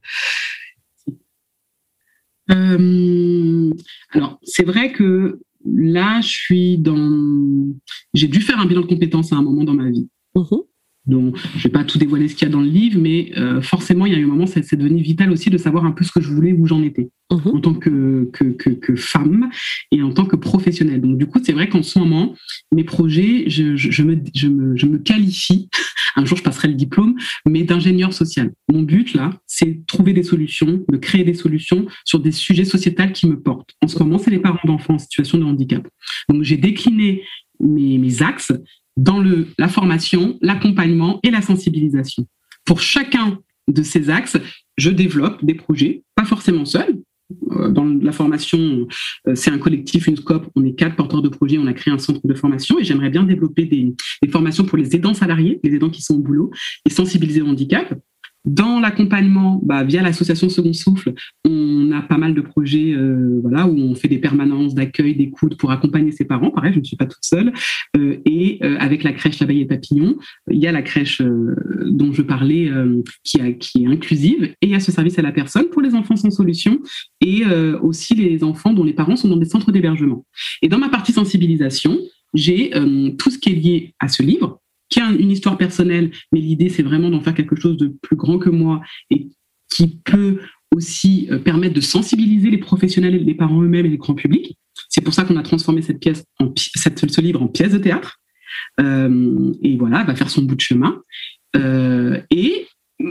Euh, alors, c'est vrai que là, je suis dans. J'ai dû faire un bilan de compétences à un moment dans ma vie. Mm-hmm. Donc, je ne vais pas tout dévoiler ce qu'il y a dans le livre, mais euh, forcément, il y a eu un moment, c'est devenu vital aussi de savoir un peu ce que je voulais, où j'en étais, mhm. en tant que, que, femme et en tant que professionnelle. Donc, du coup, c'est vrai qu'en ce moment, mes projets, je, je, me, je, me, je me qualifie, un jour je passerai le diplôme, mais d'ingénieur social. Mon but, là, c'est de trouver des solutions, de créer des solutions sur des sujets sociétals qui me portent. En ce moment, c'est les parents d'enfants en situation de handicap. Donc, j'ai décliné mes, mes axes dans la formation, l'accompagnement et la sensibilisation. Pour chacun de ces axes, je développe des projets, pas forcément seul. Euh, dans la formation, euh, c'est un collectif, une scope, on est quatre porteurs de projets, on a créé un centre de formation et j'aimerais bien développer des, des formations pour les aidants salariés, les aidants qui sont au boulot et sensibiliser au handicap. Dans l'accompagnement, bah, via l'association Second Souffle, on a pas mal de projets euh, voilà, où on fait des permanences d'accueil, d'écoute pour accompagner ses parents. Pareil, je ne suis pas toute seule. Euh, et euh, avec la crèche L'abeille et Papillon, il y a la crèche dont je parlais qui, est inclusive et il y a ce service à la personne pour les enfants sans solution et aussi les enfants dont les parents sont dans des centres d'hébergement. Et dans ma partie sensibilisation, j'ai tout ce qui est lié à ce livre, qui a une histoire personnelle, mais l'idée, c'est vraiment d'en faire quelque chose de plus grand que moi et qui peut aussi permettre de sensibiliser les professionnels, les parents eux-mêmes et les grands publics. C'est pour ça qu'on a transformé cette pièce, en, ce livre en pièce de théâtre. et voilà, va faire son bout de chemin. et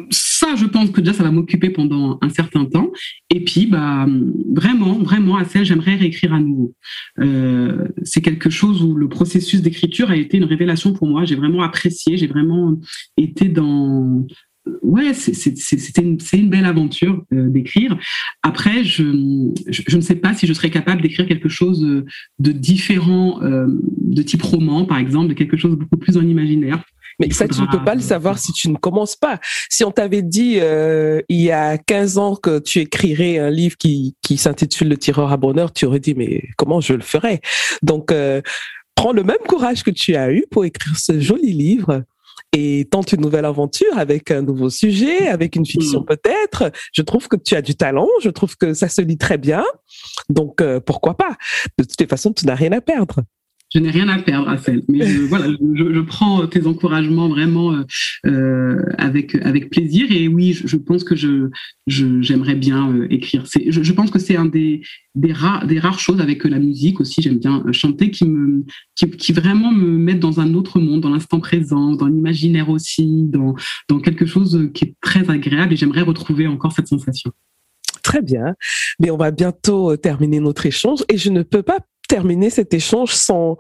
ça, je pense que déjà, ça va m'occuper pendant un certain temps. Et puis, bah, vraiment, vraiment, à celle, j'aimerais réécrire à nouveau. Euh, c'est quelque chose où le processus d'écriture a été une révélation pour moi. J'ai vraiment apprécié, j'ai vraiment été dans. Ouais, c'était une, une, belle aventure euh, d'écrire. Après, je, je, ne sais pas si je serais capable d'écrire quelque chose de différent, euh, de type roman, par exemple, de quelque chose de beaucoup plus en imaginaire. Mais ça, tu ne peux pas le savoir si tu ne commences pas. Si on t'avait dit euh, il y a 15 ans que tu écrirais un livre qui, qui s'intitule Le tireur à bonheur, tu aurais dit mais comment je le ferais? Donc, euh, prends le même courage que tu as eu pour écrire ce joli livre et tente une nouvelle aventure avec un nouveau sujet, avec une fiction mm. peut-être. Je trouve que tu as du talent, je trouve que ça se lit très bien. Donc, euh, pourquoi pas? De toute façon, tu n'as rien à perdre je n'ai rien à perdre, celle. Mais je, voilà, je, prends tes encouragements vraiment euh, euh, avec avec plaisir. Et oui, je, pense que je j'aimerais bien euh, écrire. Je, pense que c'est un des des rares des rares choses avec la musique aussi. J'aime bien chanter, qui me qui vraiment me mettent dans un autre monde, dans l'instant présent, dans l'imaginaire aussi, dans dans quelque chose qui est très agréable. Et j'aimerais retrouver encore cette sensation. Très bien. Mais on va bientôt terminer notre échange et je ne peux pas terminer cet échange sans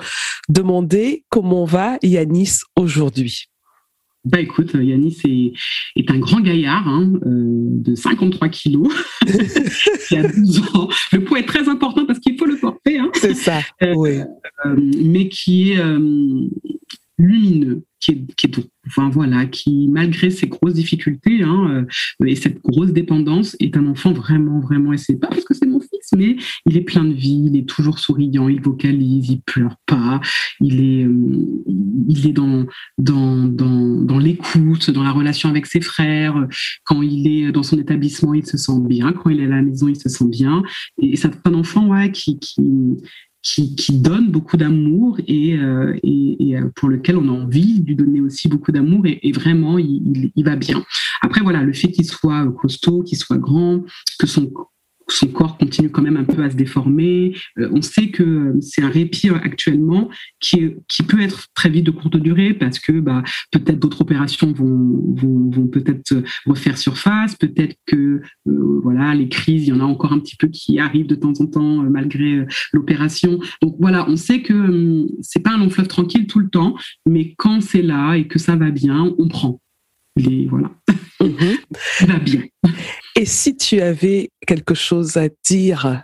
demander comment va Yanis aujourd'hui. Bah écoute, Yanis est, est un grand gaillard hein, euh, de 53 kilos a 12 ans. Le poids est très important parce qu'il faut le porter. Hein. C'est ça, euh, oui. Euh, mais qui est lumineux, qui est, qui est doux. Enfin voilà, qui malgré ses grosses difficultés hein, euh, et cette grosse dépendance, est un enfant vraiment, vraiment. Et c'est pas parce que c'est mon fils, mais il est plein de vie, il est toujours souriant, il vocalise, il pleure pas, il est, euh, il est dans dans dans, dans l'écoute, dans la relation avec ses frères. Quand il est dans son établissement, il se sent bien. Quand il est à la maison, il se sent bien. Et c'est un enfant qui qui qui, qui, donne beaucoup d'amour et, euh, et, euh, pour lequel on a envie de lui donner aussi beaucoup d'amour et, et, vraiment il, il, il, va bien. Après voilà, le fait qu'il soit costaud, qu'il soit grand, que son son corps continue quand même un peu à se déformer. Euh, on sait que c'est un répit actuellement qui, qui peut être très vite de courte durée parce que bah, peut-être d'autres opérations vont, vont, vont peut-être refaire surface, peut-être que euh, voilà les crises, il y en a encore un petit peu qui arrivent de temps en temps euh, malgré l'opération. Donc voilà, on sait que hum, c'est pas un long fleuve tranquille tout le temps, mais quand c'est là et que ça va bien, on prend. Les, voilà, mm-hmm. ça va bien. Et si tu avais quelque chose à dire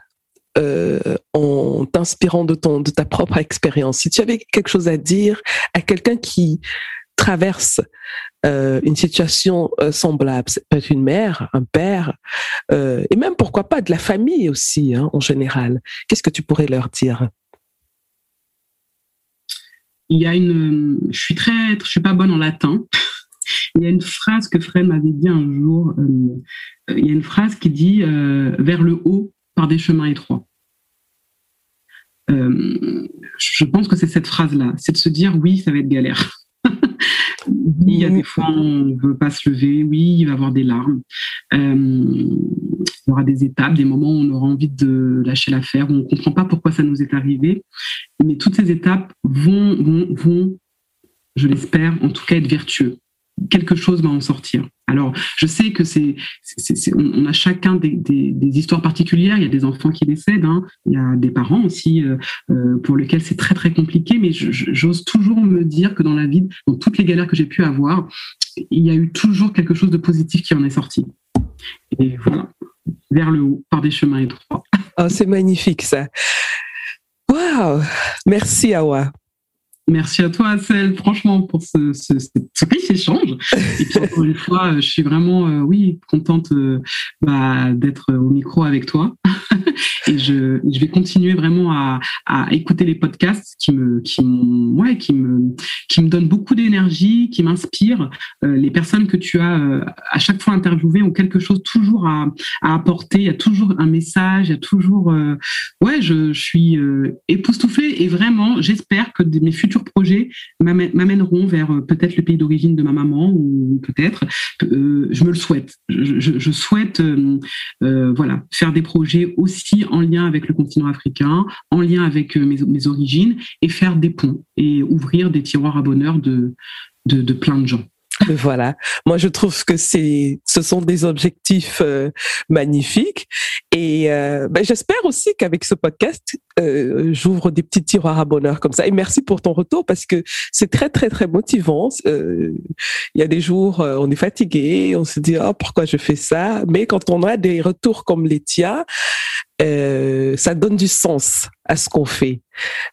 euh, en t'inspirant de de ta propre expérience, si tu avais quelque chose à dire à quelqu'un qui traverse euh, une situation euh, semblable, peut-être une mère, un père, et même pourquoi pas de la famille aussi hein, en général, qu'est-ce que tu pourrais leur dire? Il y a une, je suis très, je suis pas bonne en latin. Il y a une phrase que Fred m'avait dit un jour. Euh, il y a une phrase qui dit euh, vers le haut par des chemins étroits. Euh, je pense que c'est cette phrase-là, c'est de se dire oui, ça va être galère. il y a des fois on ne veut pas se lever, oui, il va y avoir des larmes. il y aura des étapes, des moments où on aura envie de lâcher l'affaire, où on ne comprend pas pourquoi ça nous est arrivé. Mais toutes ces étapes vont, vont, vont je l'espère, en tout cas être vertueux quelque chose va en sortir. Alors, je sais que c'est, on a chacun des, histoires particulières. Il y a des enfants qui décèdent, hein. il y a des parents aussi euh, euh, pour lesquels c'est très très compliqué. Mais j'ose toujours me dire que dans la vie, dans toutes les galères que j'ai pu avoir, il y a eu toujours quelque chose de positif qui en est sorti. Et voilà, vers le haut, par des chemins étroits. Oh, c'est magnifique ça. Waouh Merci Awa. Merci à toi, Celle, franchement, pour ce, ce, ce, riche échange. Et puis, encore une fois, je suis vraiment, euh, oui, contente euh, bah, d'être au micro avec toi. et je, je, vais continuer vraiment à, à, écouter les podcasts qui me, qui, ouais, qui me, qui me donnent beaucoup d'énergie, qui m'inspirent. Euh, les personnes que tu as à chaque fois interviewées ont quelque chose toujours à, à, apporter. Il y a toujours un message, il y a toujours, ouais, je, je suis époustouflée et vraiment, j'espère que mes futurs futurs projets m'amèneront vers peut-être le pays d'origine de ma maman ou peut-être. je me le souhaite. Je, souhaite voilà faire des projets aussi en lien avec le continent africain, en lien avec mes, origines et faire des ponts et ouvrir des tiroirs à bonheur de, de plein de gens. Voilà. Moi, je trouve que c'est, ce sont des objectifs euh, magnifiques. Et euh, ben, j'espère aussi qu'avec ce podcast, euh, j'ouvre des petits tiroirs à bonheur comme ça. Et merci pour ton retour parce que c'est très, très, très motivant. Il y a des jours, on est fatigué, on se dit, oh, pourquoi je fais ça? Mais quand on a des retours comme les tiens, euh, ça donne du sens à ce qu'on fait.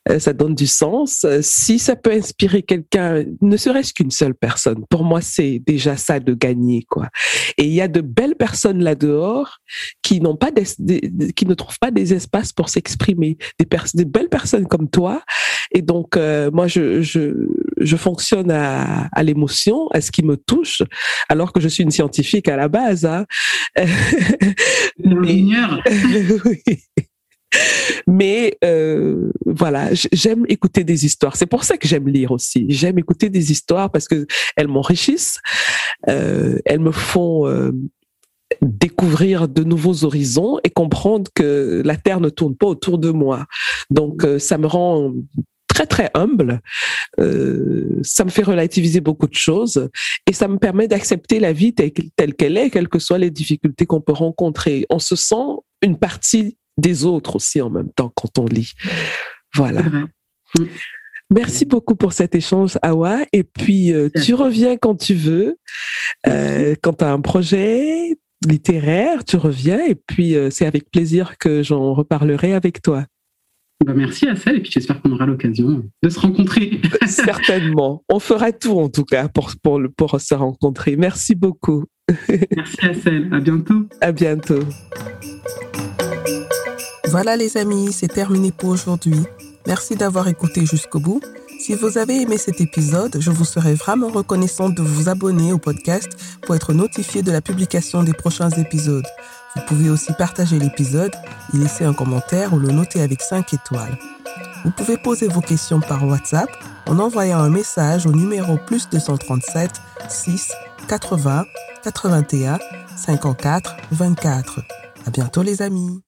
Euh, ça donne du sens. Si ça peut inspirer quelqu'un, ne serait-ce qu'une seule personne, pour moi, c'est déjà ça de gagner, quoi. Et il y a de belles personnes là dehors qui n'ont pas des, qui ne trouvent pas des espaces pour s'exprimer. Des, des belles personnes comme toi. Et donc, euh, moi, je, je, je fonctionne à, à l'émotion, à ce qui me touche, alors que je suis une scientifique à la base. Hein. Mais, Mais euh, voilà, j'aime écouter des histoires. C'est pour ça que j'aime lire aussi. J'aime écouter des histoires parce que elles m'enrichissent, euh, elles me font euh, découvrir de nouveaux horizons et comprendre que la Terre ne tourne pas autour de moi. Donc ça me rend très très humble. Euh, ça me fait relativiser beaucoup de choses et ça me permet d'accepter la vie telle, qu'elle est, quelles que soient les difficultés qu'on peut rencontrer. On se sent une partie des autres aussi en même temps quand on lit. Voilà. Mm. Merci beaucoup pour cet échange, Awa. Et puis, euh, tu reviens quand tu veux. Euh, quand tu as un projet littéraire, tu reviens. Et puis, euh, c'est avec plaisir que j'en reparlerai avec toi. Bah merci à celle et puis j'espère qu'on aura l'occasion de se rencontrer. Certainement. On fera tout en tout cas pour, pour, pour se rencontrer. Merci beaucoup. Merci à celle. À bientôt. À bientôt. Voilà les amis, c'est terminé pour aujourd'hui. Merci d'avoir écouté jusqu'au bout. Si vous avez aimé cet épisode, je vous serais vraiment reconnaissante de vous abonner au podcast pour être notifié de la publication des prochains épisodes. Vous pouvez aussi partager l'épisode, y laisser un commentaire ou le noter avec 5 étoiles. Vous pouvez poser vos questions par WhatsApp en envoyant un message au numéro plus 237 6 80 81 54 24. À bientôt les amis.